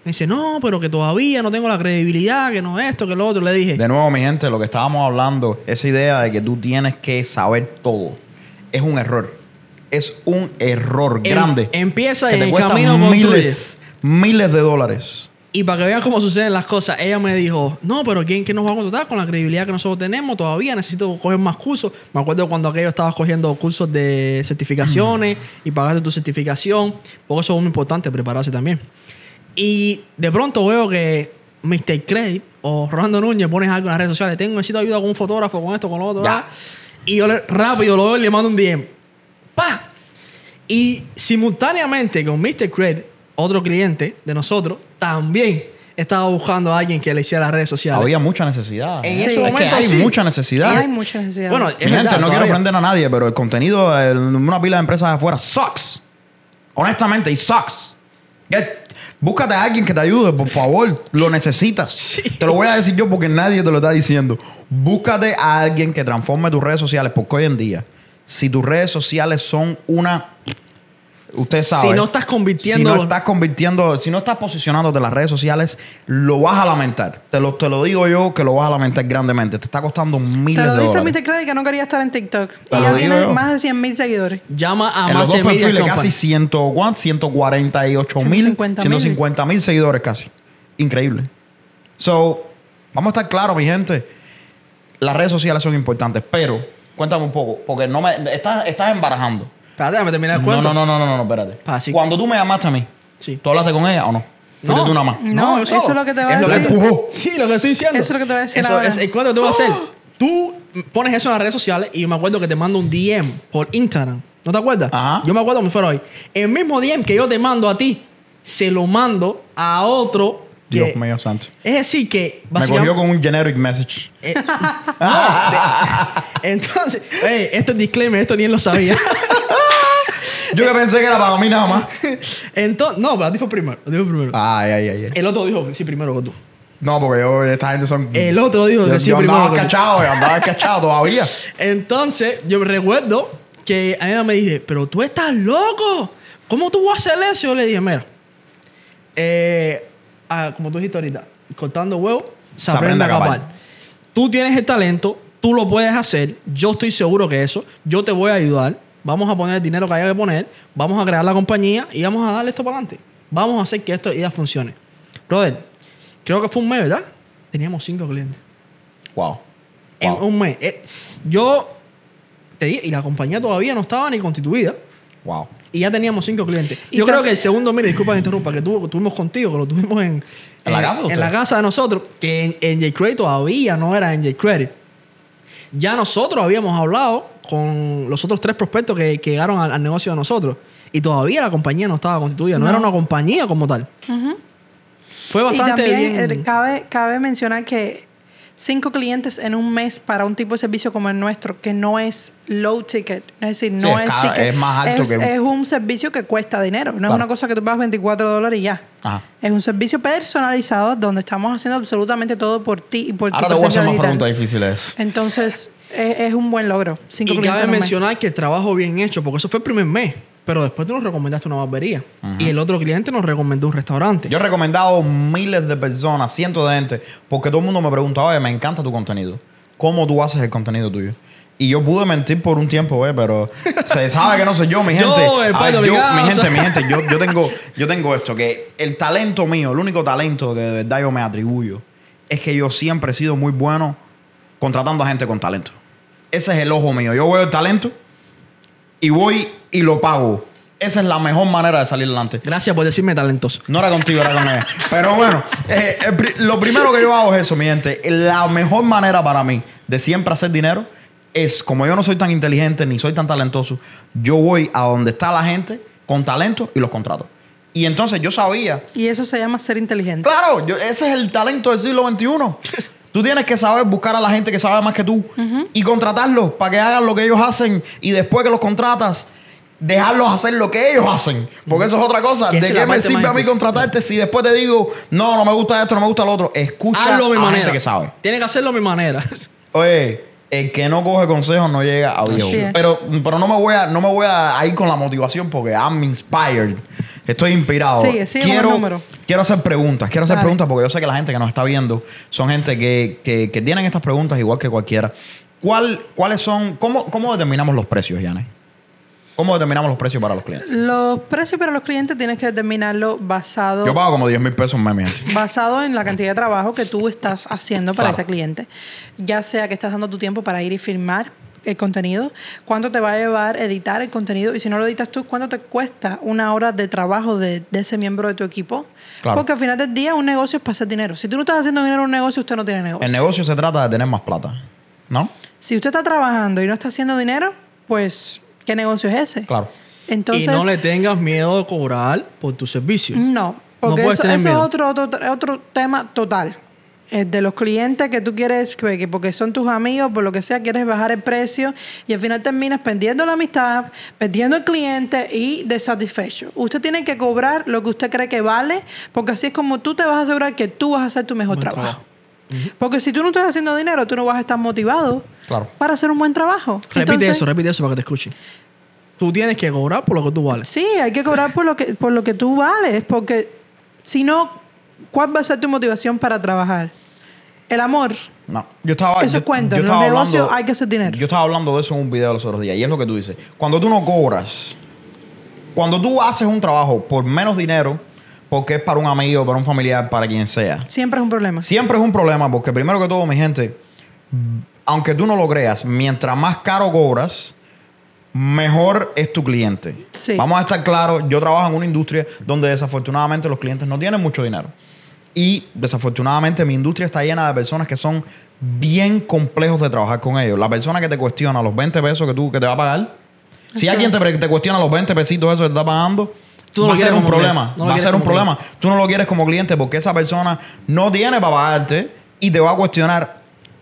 Me dice, no, pero que todavía no tengo la credibilidad, que no esto, que lo otro. Le dije, De nuevo, mi gente, lo que estábamos hablando, esa idea de que tú tienes que saber todo, es un error. Es un error Em- grande. empieza que en el camino miles, miles de dólares. Y para que vean cómo suceden las cosas, ella me dijo, no, pero ¿quién que nos va a contratar con la credibilidad que nosotros tenemos? Todavía necesito coger más cursos. Me acuerdo cuando aquello estabas cogiendo cursos de certificaciones y pagaste tu certificación, porque eso es muy importante, prepararse también. Y de pronto veo que Mr. Craig o Rolando Núñez pones algo en las redes sociales, tengo, necesito ayuda con un fotógrafo, con esto, con lo otro. Y yo le- rápido lo veo y le mando un DM. ¡Pa! Y simultáneamente con Mr. Craig, otro cliente de nosotros, también estaba buscando a alguien que le hiciera las redes sociales. Había mucha necesidad. En ese Es que hay sí. mucha necesidad. Hay mucha necesidad. Bueno, Mi gente, no quiero ofender a nadie, pero el contenido de una pila de empresas de afuera sucks. Honestamente, y sucks. Ya, Búscate a alguien que te ayude, por favor. Lo necesitas. Sí. Te lo voy a decir yo porque nadie te lo está diciendo. Búscate a alguien que transforme tus redes sociales, porque hoy en día, si tus redes sociales son una. Usted sabe. Si no estás convirtiendo- Si no estás convirtiendo. Si no estás posicionándote en las redes sociales, lo vas a lamentar. Te lo, te lo digo yo que lo vas a lamentar grandemente. Te está costando miles Te lo de dice dólares. Mr. Credit que no quería estar en TikTok. Te y ya tiene yo. más de 100 mil seguidores. Llama a en los más dos semillas perfiles casi 100, ¿cuánto? 148 mil, 150 mil. 150 mil seguidores casi. Increíble. So, vamos a estar claros, mi gente. Las redes sociales son importantes, pero cuéntame un poco, porque no me estás, estás embarajando. Espérate, déjame terminar el No, cuento. no, no, no, no, no, espérate. Pa, sí. Cuando tú me llamaste a mí, Sí. ¿tú hablaste con ella o no? No. Fuiste tú nada más. No, eso es lo que te va a Es lo decir. La empujó. Sí, lo que estoy diciendo. Eso es lo que te voy a decir Eso ahora. es el cuento que te voy a hacer. Tú pones eso en las redes sociales y yo me acuerdo que te mando un DM por Instagram. ¿No te acuerdas? Ajá. Yo me acuerdo me fuera hoy. El mismo DM que yo te mando a ti, se lo mando a otro. que- Dios mío santo. Es decir, que Me cogió con un generic message. Eh, no, de- entonces, hey, esto es disclaimer, esto ni él lo sabía. Yo que pensé que era para mí nada más. Entonces, no, pero a ti fue primero. fue primero. Ay, ay, ay. ay. El otro dijo que sí primero que tú. No, porque yo, esta gente son. El otro dijo yo, que sí yo primero andaba que cachado, yo andaba cachado todavía. Entonces, yo me recuerdo que Ana me dice, pero tú estás loco. ¿cómo tú vas a hacer eso? Yo le dije, mira, eh, ah, como tú dijiste ahorita, cortando huevos, se, aprende a capar. Tú tienes el talento, tú lo puedes hacer, yo estoy seguro que eso, yo te voy a ayudar, vamos a poner el dinero que haya que poner, vamos a crear la compañía y vamos a darle esto para adelante. Vamos a hacer que esto ya funcione. Brother, creo que fue un mes, ¿verdad? Teníamos cinco clientes. Wow. En Wow. un mes. Eh, yo te dije, y la compañía todavía no estaba ni constituida. Wow. Y ya teníamos cinco clientes. Y Yo creo que el segundo, mire, disculpa que interrumpa, que tuvo- tuvimos contigo, que lo tuvimos en, ¿En la casa de en la ustedes? casa de nosotros, que en, en J-Credit todavía no era en J-Credit. Ya nosotros habíamos hablado con los otros tres prospectos que, que llegaron al, al negocio de nosotros. Y todavía la compañía no estaba constituida. No, No. era una compañía como tal. Fue Y bastante también bien. eh, cabe, cabe mencionar que cinco clientes en un mes para un tipo de servicio como el nuestro, que no es low ticket, es decir, no es es, cada- ticket, es más alto es, que un- es un servicio que cuesta dinero, no Claro. es una cosa que tú pagas 24 dólares y ya. Ajá. Es un servicio personalizado donde estamos haciendo absolutamente todo por ti y por Ahora tu te voy a hacer más preguntas difíciles. Entonces, es, es un buen logro. Cinco Y cabe mes. mencionar que el trabajo bien hecho, porque eso fue el primer mes. Pero después tú nos recomendaste una barbería. Y el otro cliente nos recomendó un restaurante. Yo he recomendado miles de personas, cientos de gente, porque todo el mundo me pregunta, oye, me encanta tu contenido. ¿Cómo tú haces el contenido tuyo? Y yo pude mentir por un tiempo, eh, pero se sabe que no soy yo, mi Yo, gente. el A padre ver, yo, obligado, mi gente, mi gente, yo, yo tengo, yo tengo esto, que el talento mío, el único talento que de verdad yo me atribuyo, es que yo siempre he sido muy bueno contratando a gente con talento. Ese es el ojo mío. Yo veo el talento y voy y lo pago. Esa es la mejor manera de salir adelante. Gracias por decirme talentoso. No era contigo, era con ella. Pero bueno, eh, lo primero que yo hago es eso, mi gente. La mejor manera para mí de siempre hacer dinero es, como yo no soy tan inteligente ni soy tan talentoso, yo voy a donde está la gente con talento y los contrato. Y entonces yo sabía, Y eso se llama ser inteligente. claro, yo- ese es el talento del siglo XXI. Tú tienes que saber buscar a la gente que sabe más que tú y contratarlos para que hagan lo que ellos hacen y después que los contratas, dejarlos hacer lo que ellos hacen. Porque eso es otra cosa. ¿De qué me sirve a mí contratarte si después te digo, no, no me gusta esto, no me gusta lo otro? Escucha Hazlo a mi manera. gente que sabe. Tiene que hacerlo a mi manera. Oye, el que no coge consejos no llega a viejo. Pero, pero no me voy a, no me voy a ir con la motivación porque I'm inspired. Estoy inspirado. Sigue, sigue quiero, quiero hacer preguntas. Quiero hacer Dale. preguntas porque yo sé que la gente que nos está viendo son gente que, que, que tienen estas preguntas igual que cualquiera. ¿Cuál, ¿Cuáles son? Cómo, ¿Cómo determinamos los precios, Yane? ¿Cómo determinamos los precios para los clientes? Los precios para los clientes tienes que determinarlo basado Yo pago como 10 mil pesos mes, basado en la cantidad de trabajo que tú estás haciendo para Claro. este cliente. Ya sea que estás dando tu tiempo para ir y filmar el contenido, cuánto te va a llevar editar el contenido y si no lo editas tú, cuánto te cuesta una hora de trabajo de, de ese miembro de tu equipo. Claro. Porque al final del día un negocio es para hacer dinero. Si tú no estás haciendo dinero en un negocio, usted no tiene negocio. El negocio se trata de tener más plata, ¿no? Si usted está trabajando y no está haciendo dinero, pues, ¿qué negocio es ese? Claro. Entonces, y no le tengas miedo de cobrar por tu servicio. No, porque puedes eso, eso es otro, otro, otro tema total. Es de los clientes que tú quieres, que, que porque son tus amigos, por lo que sea, quieres bajar el precio y al final terminas perdiendo la amistad, perdiendo el cliente y desatisfecho. Usted tiene que cobrar lo que usted cree que vale, porque así es como tú te vas a asegurar que tú vas a hacer tu mejor Buen trabajo. trabajo. Porque si tú no estás haciendo dinero, tú no vas a estar motivado Claro. para hacer un buen trabajo. Repite Entonces, eso, repite eso para que te escuchen. Tú tienes que cobrar por lo que tú vales. Sí, hay que cobrar por lo que, por lo que tú vales, porque si no, ¿cuál va a ser tu motivación para trabajar? El amor. No, yo estaba. Eso yo- yo en los negocios hablando- hay que hacer dinero. Yo estaba hablando de eso en un video los otros días y es lo que tú dices. Cuando tú no cobras, cuando tú haces un trabajo por menos dinero, porque es para un amigo, para un familiar, para quien sea, Siempre es un problema. siempre es un problema porque primero que todo, mi gente, aunque tú no lo creas, mientras más caro cobras, mejor es tu cliente. Sí. Vamos a estar claros, yo trabajo en una industria donde desafortunadamente los clientes no tienen mucho dinero. Y desafortunadamente mi industria está llena de personas que son bien complejos de trabajar con ellos. La persona que te cuestiona los 20 pesos que tú que te va a pagar, si alguien te, te cuestiona los 20 pesitos eso que te está pagando, Tú no va a ser un problema. No va a ser un problema. Tú no lo quieres como cliente porque esa persona no tiene para pagarte y te va a cuestionar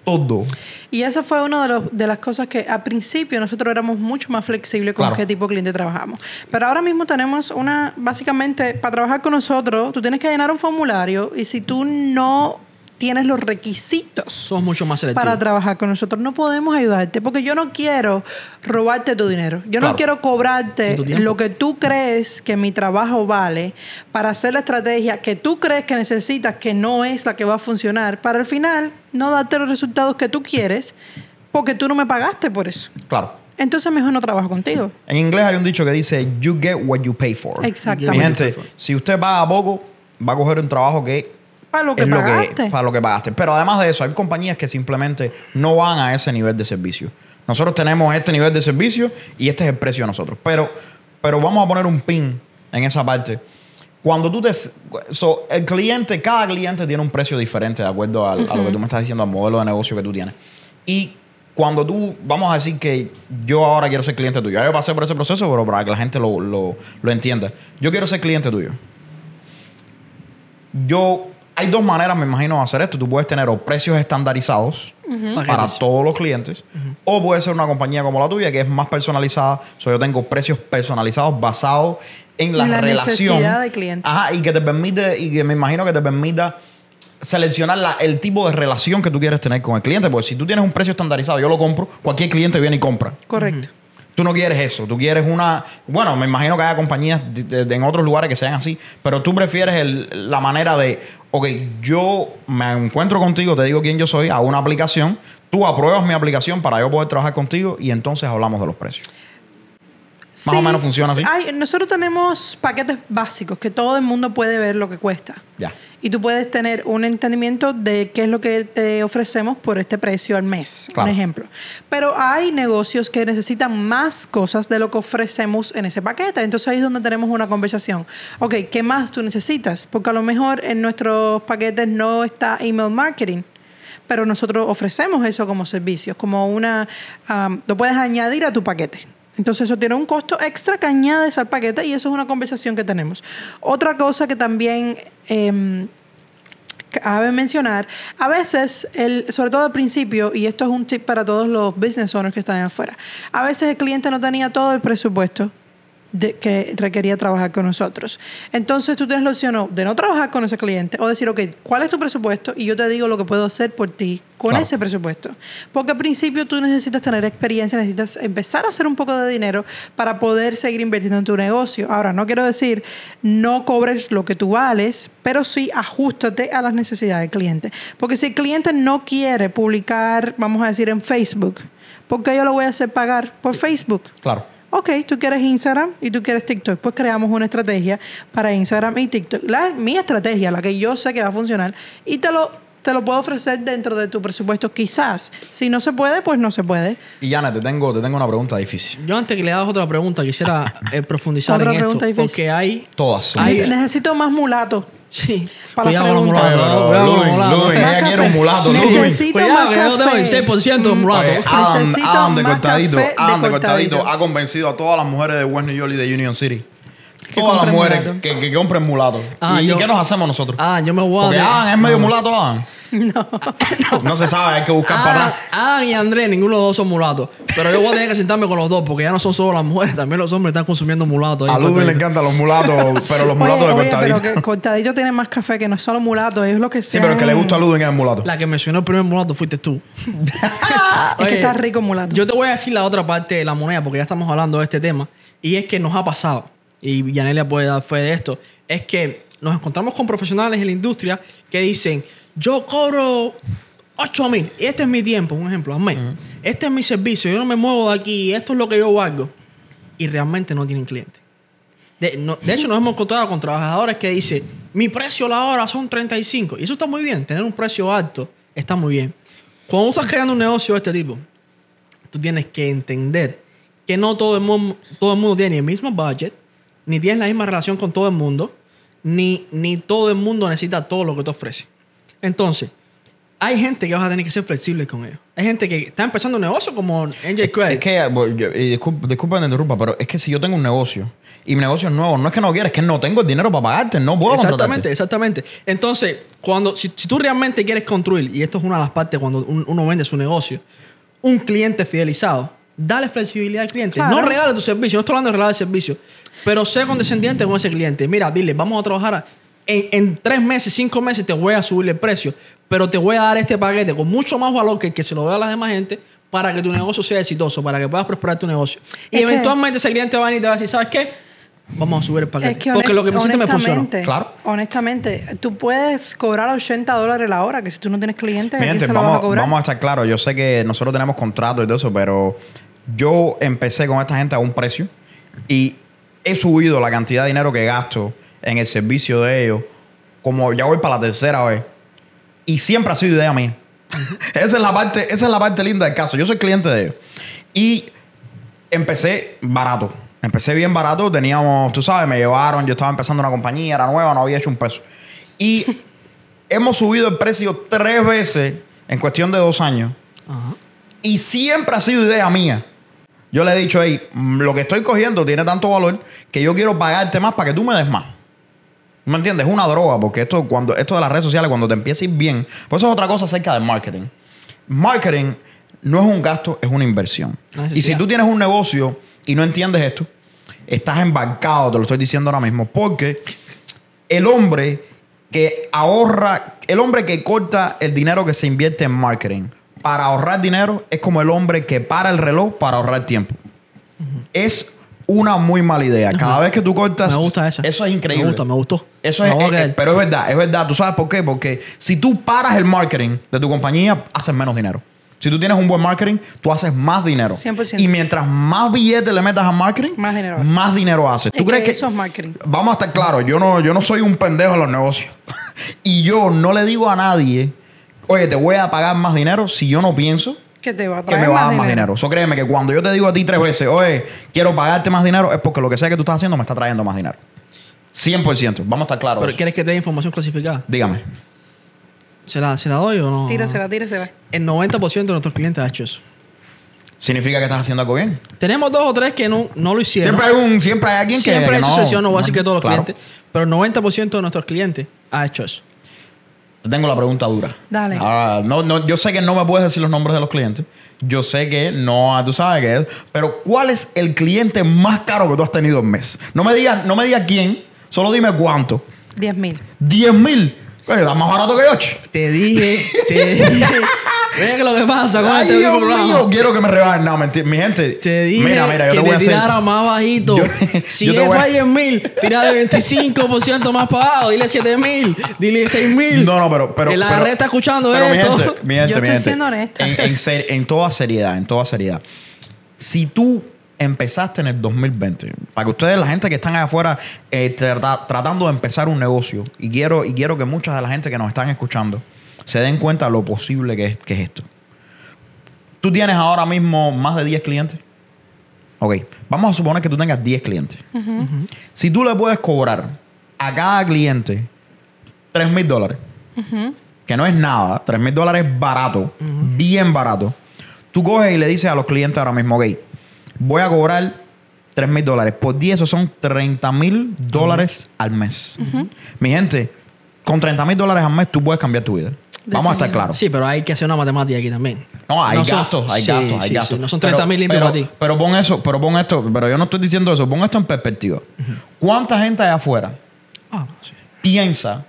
todo. Y esa fue una de, los- de las cosas que al principio nosotros éramos mucho más flexibles con Claro. qué tipo de cliente trabajamos. Pero ahora mismo tenemos una, básicamente, para trabajar con nosotros, tú tienes que llenar un formulario y si tú no tienes los requisitos Somos mucho más selectivos. para trabajar con nosotros. No podemos ayudarte porque yo no quiero robarte tu dinero. Yo Claro. no quiero cobrarte lo que tú crees que mi trabajo vale para hacer la estrategia que tú crees que necesitas, que no es la que va a funcionar, para al final no darte los resultados que tú quieres porque tú no me pagaste por eso. Claro. Entonces mejor no trabajo contigo. En inglés hay un dicho que dice, you get what you pay for. Exactamente. Mi gente, si usted paga poco, va a coger un trabajo que Para lo que es pagaste. para lo que pagaste. Pero además de eso, hay compañías que simplemente no van a ese nivel de servicio. Nosotros tenemos este nivel de servicio y este es el precio de nosotros. Pero, pero vamos a poner un pin en esa parte. Cuando tú te... so, el cliente, cada cliente tiene un precio diferente de acuerdo a, lo que tú me estás diciendo, al modelo de negocio que tú tienes. Y cuando tú, vamos a decir que yo ahora quiero ser cliente tuyo. Yo pasé por ese proceso, pero para que la gente lo, lo- lo entienda. Yo quiero ser cliente tuyo yo hay dos maneras, me imagino, de hacer esto. Tú puedes tener o precios estandarizados para Paquetes. todos los clientes, o puede ser una compañía como la tuya que es más personalizada. So, yo tengo precios personalizados basados en la, En la relación. necesidad del cliente. Ajá, y que te permite, y que me imagino que te permita seleccionar la- el tipo de relación que tú quieres tener con el cliente. Porque si tú tienes un precio estandarizado, yo lo compro, cualquier cliente viene y compra. Correcto. Tú no quieres eso, tú quieres una... Bueno, me imagino que haya compañías de- en otros lugares que sean así, pero tú prefieres el- la manera de, ok, yo me encuentro contigo, te digo quién yo soy, hago una aplicación, tú apruebas mi aplicación para yo poder trabajar contigo y entonces hablamos de los precios. Más o menos funciona así. hay- nosotros tenemos paquetes básicos que todo el mundo puede ver lo que cuesta. Ya. Y tú puedes tener un entendimiento de qué es lo que te ofrecemos por este precio al mes, Claro. un ejemplo. Pero hay negocios que necesitan más cosas de lo que ofrecemos en ese paquete. Entonces ahí es donde tenemos una conversación. Ok, ¿qué más tú necesitas? Porque a lo mejor en nuestros paquetes no está email marketing. Pero nosotros ofrecemos eso como servicios, como una... um, lo puedes añadir a tu paquete. Entonces eso tiene un costo extra que añades al paquete y eso es una conversación que tenemos. Otra cosa que también em, cabe mencionar, a veces, el, sobre todo al principio, y esto es un tip para todos los business owners que están afuera, a veces el cliente no tenía todo el presupuesto de, que requería trabajar con nosotros. Entonces tú tienes la opción de no trabajar con ese cliente o decir, ok, ¿cuál es tu presupuesto? Y yo te digo lo que puedo hacer por ti con Claro. ese presupuesto. Porque al principio tú necesitas tener experiencia, necesitas empezar a hacer un poco de dinero para poder seguir invirtiendo en tu negocio. Ahora, no quiero decir no cobres lo que tú vales, pero sí ajustate a las necesidades del cliente. Porque si el cliente no quiere publicar, vamos a decir, en Facebook, ¿por qué yo lo voy a hacer pagar por Facebook? Claro. Ok, tú quieres Instagram y tú quieres TikTok. Pues creamos una estrategia para Instagram y TikTok. La, mi estrategia, la que yo sé que va a funcionar, y te lo, te lo puedo ofrecer dentro de tu presupuesto. Quizás. Si no se puede, pues no se puede. Y Janet, te tengo, te tengo una pregunta difícil. Yo antes que le hagas otra pregunta quisiera eh, profundizar Otra en esto. pregunta difícil. Porque hay... Todas. Necesito más mulato. Sí. Para las Cuidado con los preguntas. ella quiere café. un mulato. Necesito más café. el 6% de mulato. Adam, de cortadito. ha convencido a todas las mujeres de West New York y de Union City. Que Todas las compren mujeres mulato. que, que compren mulato. Ah, ¿Y yo- qué nos hacemos nosotros? Ah, yo me voy a... Porque de- Adam es medio mulato, Adam. No. no se sabe, hay que buscar para Ah, atrás. ah, y Andrés, ninguno de los dos son mulatos. Pero yo voy a tener que sentarme con los dos porque ya no son solo las mujeres, también los hombres están consumiendo mulatos. ahí A Ludwig le encantan los mulatos, pero los mulatos Oye, de oye, cortadito. pero que cortadito tiene más café que no es solo mulato, es lo que Sí, sea. pero el que le gusta a Ludwig es el mulato. La que mencionó el primer mulato fuiste tú. Es que está rico mulato. Yo te voy a decir la otra parte de la moneda porque ya estamos hablando de este tema. Y es que nos ha pasado, y Yanelia puede dar fe de esto, es que nos encontramos con profesionales en la industria que dicen, yo cobro 8 mil, y este es mi tiempo, un ejemplo, al mes. Este es mi servicio, yo no me muevo de aquí, esto es lo que yo valgo. Y realmente no tienen clientes. De, no- de hecho, nos hemos encontrado con trabajadores que dicen, mi precio la hora son 35. Y eso está muy bien, tener un precio alto está muy bien. Cuando estás creando un negocio de este tipo, tú tienes que entender que no todo el, mundo, todo el mundo tiene el mismo budget, ni tienes la misma relación con todo el mundo, ni, ni todo el mundo necesita todo lo que te ofrece. Entonces, hay gente que vas a tener que ser flexible con ellos. Hay gente que está empezando un negocio como NJ Craig. Es que, yo- y disculpa, disculpa que te interrumpa, pero es que si yo tengo un negocio y mi negocio es nuevo, no es que no quiera, es que no tengo el dinero para pagarte, no puedo Exactamente, exactamente. Entonces, cuando, si, si tú realmente quieres construir, y esto es una de las partes cuando un- uno vende su negocio, un cliente fidelizado, dale flexibilidad al cliente. Claro. No regale tu servicio, no estoy hablando de regalar el servicio, pero sé condescendiente con ese cliente. Mira, dile, vamos a trabajar a- en, en tres meses, cinco meses te voy a subir el precio, pero te voy a dar este paquete con mucho más valor que el que se lo dé a la demás gente para que tu negocio sea exitoso, para que puedas prosperar tu negocio. Y Es que- eventualmente ese cliente va a venir y te va a decir, ¿sabes qué? Vamos a subir el paquete. Es que Porque lo que me hiciste me funcionó. honestamente, Claro. honestamente, tú puedes cobrar 80 dólares la hora, que si tú no tienes clientes, Mi ¿a quién se lo vas a vamos, cobrar? vamos a estar claros. Yo sé que nosotros tenemos contratos y todo eso, pero yo empecé con esta gente a un precio y he subido la cantidad de dinero que gasto en el servicio de ellos, como ya voy para la tercera vez. Y siempre ha sido idea mía. esa, es la parte, esa es la parte linda del caso. Yo soy cliente de ellos. Y empecé barato. Empecé bien barato. Teníamos, tú sabes, me llevaron. Yo estaba empezando una compañía, era nueva, no había hecho un peso. Y hemos subido el precio tres veces en cuestión de dos años. Ajá. Y siempre ha sido idea mía. Yo le he dicho, hey, mm, lo que estoy cogiendo tiene tanto valor que yo quiero pagarte más para que tú me des más. ¿Me entiendes? Es una droga, porque esto, cuando, esto de las redes sociales, cuando te empieza a ir bien, pues eso es otra cosa acerca del marketing. Marketing no es un gasto, es una inversión. Y si tú tienes un negocio y no entiendes esto, estás embarcado, te lo estoy diciendo ahora mismo, porque el hombre que ahorra, el hombre que corta el dinero que se invierte en marketing para ahorrar dinero es como el hombre que para el reloj para ahorrar tiempo. Es una muy mala idea. Cada vez que tú cortas, Me gusta esa. eso es increíble. Me gusta, me gustó. Eso Me es, a eh, pero es verdad, es verdad. ¿Tú sabes por qué? Porque si tú paras el marketing de tu compañía, haces menos dinero. Si tú tienes un buen marketing, tú haces más dinero. 100%. Y mientras más billetes le metas al marketing, Más dinero haces. más dinero haces. Es ¿Tú crees que que eso es marketing. Vamos a estar claros, yo no, yo no soy un pendejo en los negocios. y yo no le digo a nadie, oye, te voy a pagar más dinero si yo no pienso Que te va a que me va a dar más dinero. Eso créeme que cuando yo te digo a ti tres veces, oye, quiero pagarte más dinero, es porque lo que sea que tú estás haciendo me está trayendo más dinero. 100%. Vamos a estar claros. ¿Pero quieres que te dé información clasificada? Dígame. ¿Se la, ¿Se la doy o no? Tírasela, tírasela. El 90% de nuestros clientes ha hecho eso. ¿Significa que estás haciendo algo bien? Tenemos dos o tres que no, no lo hicieron. Siempre hay, un, siempre hay alguien que. Siempre hay no- sucesión, no voy a decir que todos los Claro. clientes, pero el 90% de nuestros clientes ha hecho eso. Te tengo la pregunta dura. Dale. Ahora, no, no, yo sé que no me puedes decir los nombres de los clientes. Yo sé que no, tú sabes que es. Pero ¿cuál es el cliente más caro que tú has tenido en mes? No me digas, no me digas quién, solo dime cuánto. 10 mil. 10 mil. Está más barato que 8. Te dije, te dije. Mira que lo que pasa con Ay, este Dios programa. mío, quiero que me rebajen. No, mentira. Mi gente. Te dije mira, mira, yo que te voy a te hacer. tirara más bajito. Yo- si yo es voy a- para 10 mil, tírale 25% más pagado. Dile 7 mil, dile 6 mil. No, no, pero. pero El pero- ARRE está escuchando pero esto. Mi gente, mi gente, Yo mi estoy gente. siendo honesta. En, en ser- en toda seriedad, en toda seriedad. Si tú empezaste en el 2020, para que ustedes, la gente que están allá afuera, eh, trata- tratando de empezar un negocio, y quiero, y quiero que mucha de la gente que nos están escuchando se den cuenta lo posible que es, que es esto. Tú tienes ahora mismo más de 10 clientes. Ok, vamos a suponer que tú tengas 10 clientes. Si tú le puedes cobrar a cada cliente 3 mil dólares, que no es nada, 3 mil dólares es barato, bien barato. Tú coges y le dices a los clientes ahora mismo, ok, voy a cobrar 3 mil dólares. Por 10 eso son 30 mil dólares al mes. Mi gente, con 30 mil dólares al mes tú puedes cambiar tu vida. Vamos a estar claros. Sí, pero hay que hacer una matemática aquí también. No, hay son- gastos, hay sí, gastos, hay sí, gastos. sí, No son 30 mil limpios para ti. Pero pon eso, pero pon esto, pero yo no estoy diciendo eso, pon esto en perspectiva. ¿Cuánta gente allá afuera Ah, piensa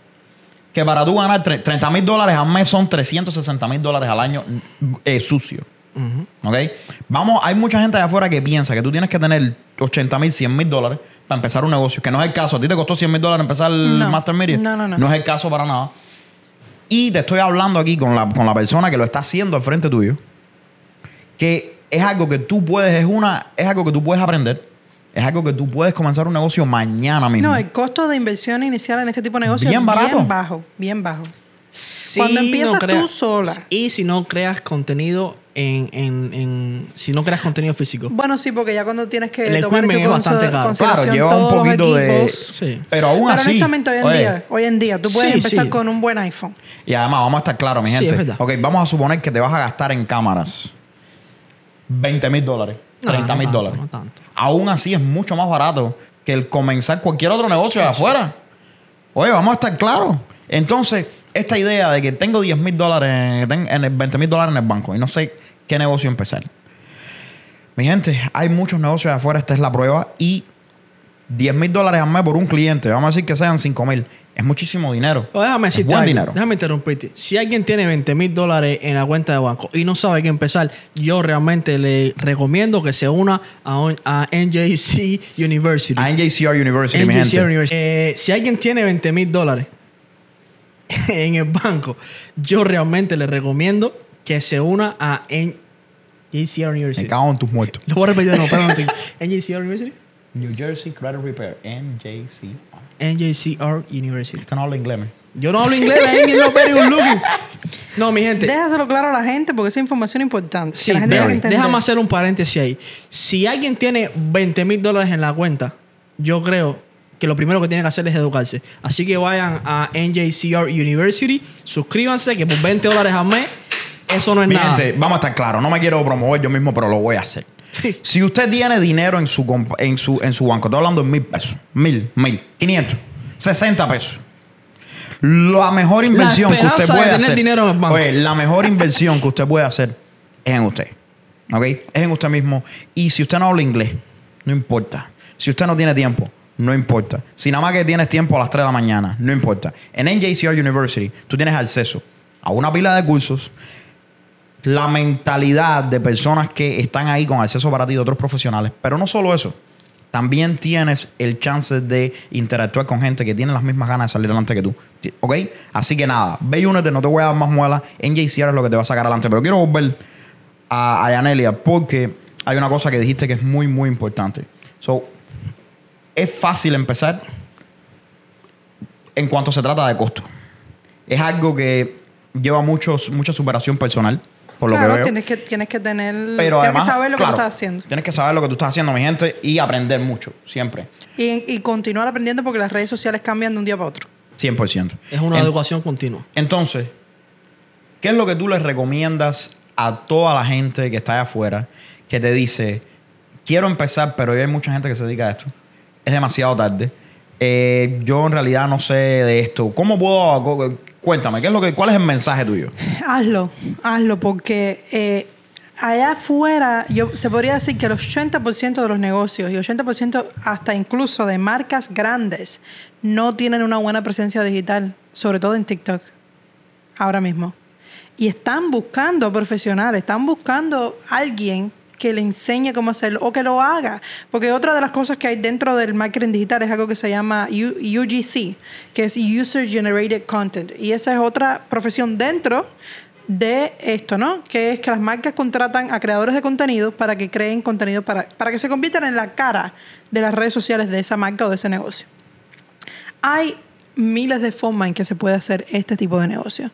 que para tú ganar tre- 30 mil dólares al mes son 360 mil dólares al año eh, sucio? Ujú. ¿Ok? Vamos, hay mucha gente allá afuera que piensa que tú tienes que tener 80 mil, 100 mil dólares para empezar un negocio, que no es el caso. ¿A ti te costó 100 mil dólares empezar el No. Master Media? No, no, no. No es el caso para nada. Y te estoy hablando aquí con la, con la persona que lo está haciendo al frente tuyo, que es algo que tú puedes, es una, es algo que tú puedes aprender, es algo que tú puedes comenzar un negocio mañana mismo. No, el costo de inversión inicial en este tipo de negocio Bien es barato. bien bajo, bien bajo. Si Cuando empiezas creas- tú sola. Y si no creas contenido en, en, en- Si no creas contenido físico. Bueno, sí, porque ya cuando tienes que El tomar en tu es bastante caro. Claro, lleva un poquito de-. Sí. Pero aún Pero así. honestamente, hoy en, oye, día, hoy en día, tú puedes Sí, empezar sí. con un buen iPhone. Y además, vamos a estar claros, mi Sí, gente. es verdad. ok, vamos a suponer que te vas a gastar en cámaras 20 mil dólares, No, 30 no mil dólares. no tanto. Aún así es mucho más barato que el comenzar cualquier otro negocio de afuera. Oye, vamos a estar claros. Entonces, esta idea de que tengo 10 mil dólares, ten- en el 20 mil dólares en el banco y no sé qué negocio empezar. Mi gente, hay muchos negocios afuera, esta es la prueba. Y 10 mil dólares al mes por un cliente, vamos a decir que sean 5 mil, Es muchísimo dinero. Déjame es decirte buen algo, dinero. Déjame interrumpirte. Si alguien tiene 20 mil dólares en la cuenta de banco y no sabe qué empezar, yo realmente le recomiendo que se una a, un- a NJC University. A NJCR University, mi gente. University. Eh, si alguien tiene 20 mil dólares en el banco, yo realmente le recomiendo que se una a NJCR Me University. cago en tus muertos. Lo voy a repetir de nuevo, espérate. NJCR University. New Jersey Credit Repair, NJCR. NJCR University. Este no habla inglés, man. Yo no hablo inglés, I no very good looking. No, mi gente. Déjaselo claro a la gente porque esa información es importante. Sí, que la gente tiene que entender. déjame hacer un paréntesis ahí. Si alguien tiene 20 mil dólares en la cuenta, yo creo que lo primero que tiene que hacer es educarse. Así que vayan a NJCR University, suscríbanse, que por 20 dólares al mes, eso no es Mi nada. gente, vamos a estar claros. No me quiero promover yo mismo, pero lo voy a hacer. Sí. Si usted tiene dinero en su, en su, en su banco, estoy hablando de mil pesos, mil, mil, quinientos, sesenta pesos. La mejor inversión que usted de puede hacer. dinero en el banco. Oye, la mejor inversión que usted puede hacer es en usted. ¿Ok? Es en usted mismo. Y si usted no habla inglés, no importa. Si usted no tiene tiempo, no importa. Si nada más que tienes tiempo a las 3 de la mañana, no importa. En NJCR University, tú tienes acceso a una pila de cursos la mentalidad de personas que están ahí con acceso para ti de otros profesionales. Pero no solo eso, también tienes el chance de interactuar con gente que tiene las mismas ganas de salir adelante que tú. ¿Ok? Así que nada, ve y únete, no te voy a dar más muelas. En JCR es lo que te va a sacar adelante. Pero quiero volver a Yanelia porque hay una cosa que dijiste que es muy, muy importante. So, es fácil empezar en cuanto se trata de costo. Es algo que lleva muchos, mucha superación personal, por lo claro, que veo. tienes que, tienes que tener. Pero tienes además, que saber lo claro, que tú estás haciendo. Tienes que saber lo que tú estás haciendo, mi gente, y aprender mucho, siempre. Y, y continuar aprendiendo porque las redes sociales cambian de un día para otro. 100%. Es una En- educación continua. Entonces, ¿qué es lo que tú les recomiendas a toda la gente que está allá afuera que te dice, quiero empezar, pero hay mucha gente que se dedica a esto? Es demasiado tarde. Eh, yo en realidad no sé de esto. ¿Cómo puedo...? Cuéntame, ¿qué es lo que, ¿cuál es el mensaje tuyo? Hazlo, hazlo, porque eh, allá afuera, yo, se podría decir que el 80% de los negocios y 80% hasta incluso de marcas grandes no tienen una buena presencia digital, sobre todo en TikTok, ahora mismo. Y están buscando profesionales, están buscando alguien que le enseñe cómo hacerlo o que lo haga. Porque otra de las cosas que hay dentro del marketing digital es algo que se llama U- UGC, que es User Generated Content. Y esa es otra profesión dentro de esto, ¿no? Que es que las marcas contratan a creadores de contenido para que creen contenido para, para que se conviertan en la cara de las redes sociales de esa marca o de ese negocio. Hay miles de formas en que se puede hacer este tipo de negocio.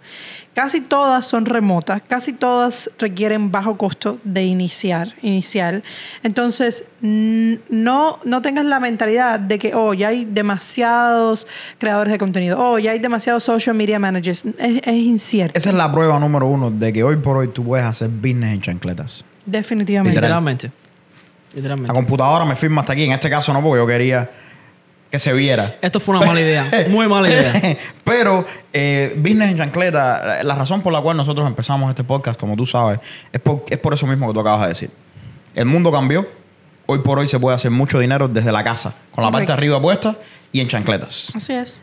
Casi todas son remotas, casi todas requieren bajo costo de iniciar, inicial. Entonces, no, no tengas la mentalidad de que, oh, ya hay demasiados creadores de contenido, oh, ya hay demasiados social media managers. Es, es incierto, Esa es la prueba número uno de que hoy por hoy tú puedes hacer business en chancletas. definitivamente. Literal. Literalmente. Literalmente. La computadora me firma hasta aquí. En este caso no, porque yo quería que se viera. Esto fue una mala idea. Muy mala idea. Pero eh, Business en Chancleta, la razón por la cual nosotros empezamos este podcast, como tú sabes, es por, es por eso mismo que tú acabas de decir. El mundo cambió. Hoy por hoy se puede hacer mucho dinero desde la casa, con la parte arriba puesta y en chancletas. Así es.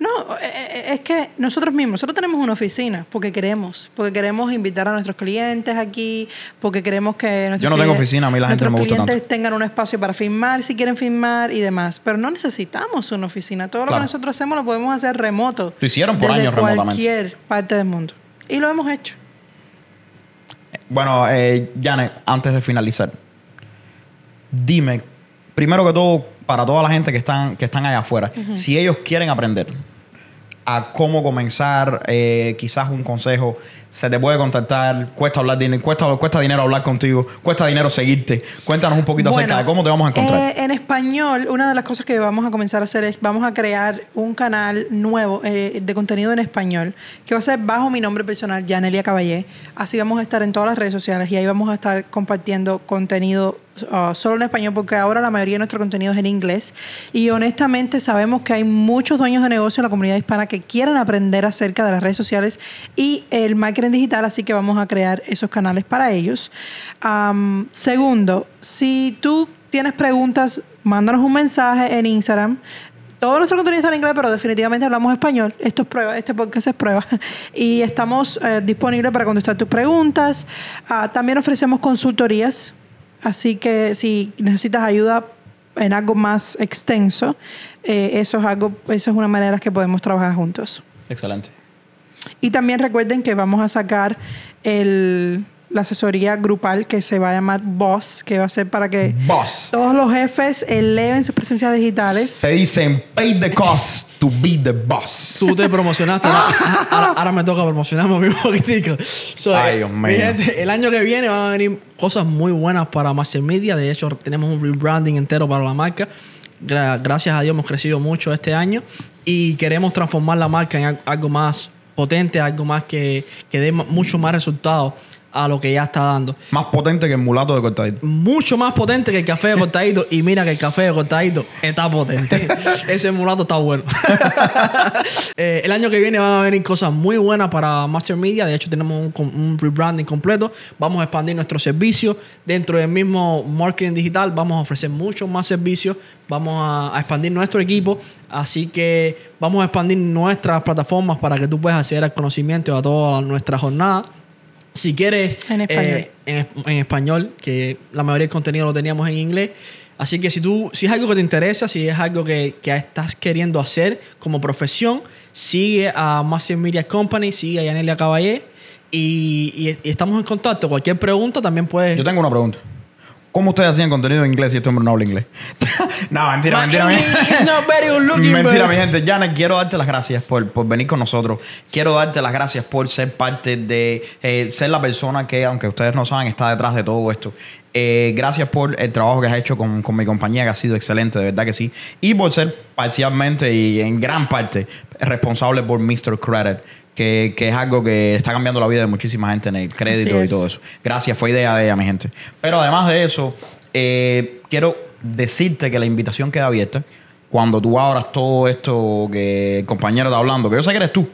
No, eh, eh, es que nosotros mismos, nosotros tenemos una oficina porque queremos, porque queremos invitar a nuestros clientes aquí, porque queremos que nuestros Yo no tengo clientes- oficina, a mí la gente no me gusta clientes tengan un espacio para filmar si quieren filmar y demás, pero no necesitamos una oficina. Todo lo que nosotros hacemos lo podemos hacer remoto. Lo hicieron por desde años remotamente. cualquier parte del mundo. Y lo hemos hecho. Bueno, eh, Janet, antes de finalizar, dime, primero que todo, para toda la gente que están, que están allá afuera, si ellos quieren aprender a cómo comenzar, eh, quizás un consejo, se te puede contactar, cuesta hablar dinero, cuesta, cuesta dinero hablar contigo, cuesta dinero seguirte. Cuéntanos un poquito acerca de cómo te vamos a encontrar. eh, en español, una de las cosas que vamos a comenzar a hacer es, vamos a crear un canal nuevo eh, de contenido en español, que va a ser bajo mi nombre personal, Yanelia Caballé. Así vamos a estar en todas las redes sociales y ahí vamos a estar compartiendo contenido uh, solo en español, porque ahora la mayoría de nuestro contenido es en inglés. Y honestamente sabemos que hay muchos dueños de negocio en la comunidad hispana que quieren aprender acerca de las redes sociales y el marketing digital, así que vamos a crear esos canales para ellos. Am, segundo, si tú tienes preguntas, mándanos un mensaje en Instagram. Todo nuestro contenido está en inglés, pero definitivamente hablamos español. Esto es prueba, este podcast es prueba. Y estamos eh, disponibles para contestar tus preguntas. Ah, también ofrecemos consultorías. Así que si necesitas ayuda en algo más extenso, eh, eso es algo, eso es una manera que podemos trabajar juntos. Excelente. Y también recuerden que vamos a sacar el, la asesoría grupal que se va a llamar Boss, que va a ser para que Boss. todos los jefes eleven sus presencias digitales. Te dicen, pay the cost to be the boss. Tú te promocionaste. ahora, ahora- ahora me toca promocionarme un poquitico. So, Ay, eh, Dios mío. el año que viene van a venir cosas muy buenas para Master Media. De hecho, tenemos un rebranding entero para la marca. Gra- gracias a Dios hemos crecido mucho este año y queremos transformar la marca en al- algo más potente, algo más que, que dé mucho más resultados a lo que ya está dando. Más potente que el mulato de cortadito. Mucho más potente que el café de cortadito. y mira que el café de cortadito está potente. Ese mulato está bueno. Eh, el año que viene van a venir cosas muy buenas para Master Media. De hecho, tenemos un, rebranding completo. Vamos a expandir nuestros servicios. Dentro del mismo marketing digital, vamos a ofrecer muchos más servicios. Vamos a, a expandir nuestro equipo. Así que vamos a expandir nuestras plataformas para que tú puedas acceder al conocimiento a toda nuestra jornada. Si quieres En español. eh, en, en español, que la mayoría del contenido lo teníamos en inglés. Así que si tú, si es algo que te interesa, si es algo que, que estás queriendo hacer como profesión, sigue a Massive Media Company, sigue a Yanelia Caballé y, y- y estamos en contacto. Cualquier pregunta también puedes. Yo tengo una pregunta. ¿Cómo ustedes hacían contenido en inglés si este hombre no habla inglés? no, mentira, mentira. mi- mentira, mi gente. Janet, quiero darte las gracias por, por venir con nosotros. Quiero darte las gracias por ser parte de... eh, ser la persona que, aunque ustedes no saben, está detrás de todo esto. Eh, gracias por el trabajo que has hecho con, con mi compañía, que ha sido excelente, de verdad que sí. Y por ser parcialmente y en gran parte responsable por Mr. Credit, que, que es algo que está cambiando la vida de muchísima gente en el crédito y todo eso. Gracias, fue idea de ella, mi gente. Pero además de eso, eh, quiero decirte que la invitación queda abierta cuando tú abras todo esto que el compañero está hablando, que yo sé que eres tú.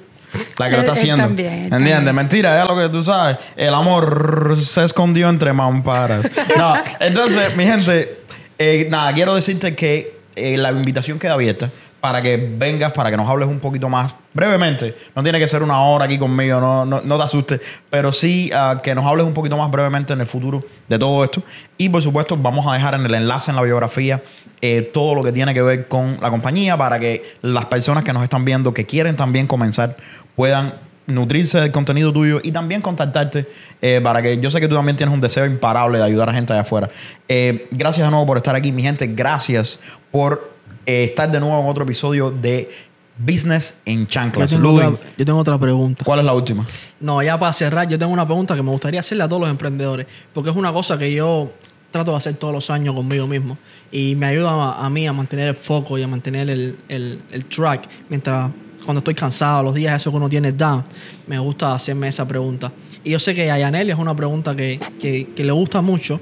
La que lo Él- está haciendo. también, ¿Entiendes? también. Mentira, es lo que tú sabes. El amor se escondió entre mamparas. No, entonces, mi gente, eh, nada, quiero decirte que eh, la invitación queda abierta para que vengas, para que nos hables un poquito más brevemente. No tiene que ser una hora aquí conmigo, no, no, no te asustes, pero sí ah, que nos hables un poquito más brevemente en el futuro de todo esto. Y por supuesto, vamos a dejar en el enlace en la biografía eh, todo lo que tiene que ver con la compañía para que las personas que nos están viendo, que quieren también comenzar, puedan nutrirse del contenido tuyo y también contactarte eh, para que yo sé que tú también tienes un deseo imparable de ayudar a gente allá afuera. Eh, gracias de nuevo por estar aquí, mi gente. Gracias por eh, estar de nuevo en otro episodio de Business en yo, Chanclas. tengo Ludwig, otra, yo tengo otra pregunta. ¿cuál es la última? No, ya para cerrar, yo tengo una pregunta que me gustaría hacerle a todos los emprendedores, porque es una cosa que yo trato de hacer todos los años conmigo mismo y me ayuda a, a mí a mantener el foco y a mantener el, el- el track mientras cuando estoy cansado, los días esos que uno tiene down, me gusta hacerme esa pregunta. Y yo sé que a Yaneli es una pregunta que, que- que le gusta mucho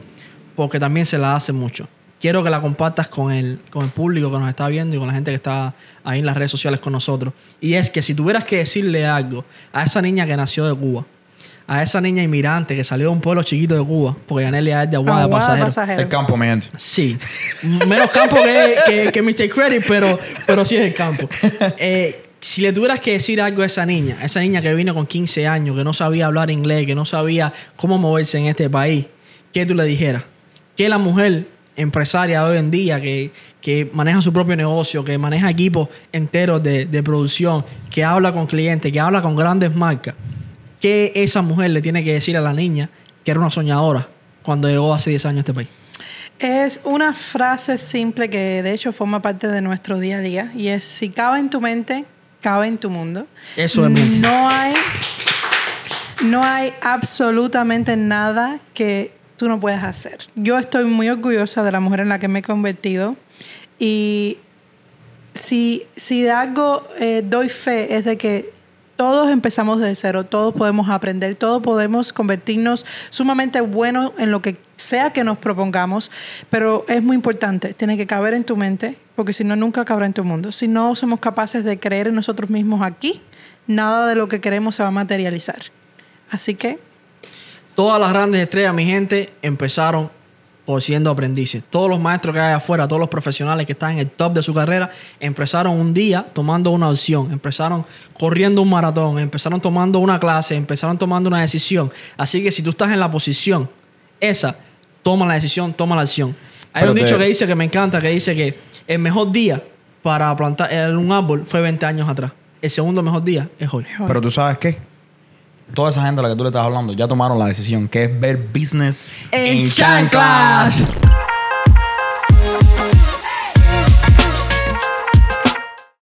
porque también se la hace mucho. Quiero que la compartas con el, con el público que nos está viendo y con la gente que está ahí en las redes sociales con nosotros. Y es que si tuvieras que decirle algo a esa niña que nació de Cuba, a esa niña inmigrante que salió de un pueblo chiquito de Cuba, porque Yanelia es de Aguada, Aguada, pasajero. pasajero. El campo, mi gente. Sí. Menos campo que, que, que Mr. Credit, pero, pero sí es el campo. Eh, si le tuvieras que decir algo a esa niña, a esa niña que vino con 15 años, que no sabía hablar inglés, que no sabía cómo moverse en este país, ¿qué tú le dijeras? ¿Qué la mujer empresaria de hoy en día que, que maneja su propio negocio, que maneja equipos enteros de, de producción, que habla con clientes, que habla con grandes marcas, ¿qué esa mujer le tiene que decir a la niña que era una soñadora cuando llegó hace 10 años a este país? Es una frase simple que de hecho forma parte de nuestro día a día y es si cabe en tu mente, cabe en tu mundo. Eso es. No hay, no hay absolutamente nada que tú no puedas hacer. Yo estoy muy orgullosa de la mujer en la que me he convertido y si, si de algo eh, doy fe es de que todos empezamos de cero, todos podemos aprender, todos podemos convertirnos sumamente buenos en lo que sea que nos propongamos, pero es muy importante, tiene que caber en tu mente, porque si no, nunca cabrá en tu mundo. Si no somos capaces de creer en nosotros mismos aquí, nada de lo que queremos se va a materializar. Así que Todas las grandes estrellas, mi gente, empezaron por siendo aprendices. Todos los maestros que hay afuera, todos los profesionales que están en el top de su carrera, empezaron un día tomando una opción, empezaron corriendo un maratón, empezaron tomando una clase, empezaron tomando una decisión. Así que si tú estás en la posición esa, toma la decisión, toma la acción. Hay Pero un dicho te- que dice que me encanta, que dice que el mejor día para plantar un árbol fue 20 años atrás. El segundo mejor día es hoy. Pero tú sabes qué? Toda esa gente a la que tú le estás hablando ya tomaron la decisión, que es ver business En chanclas.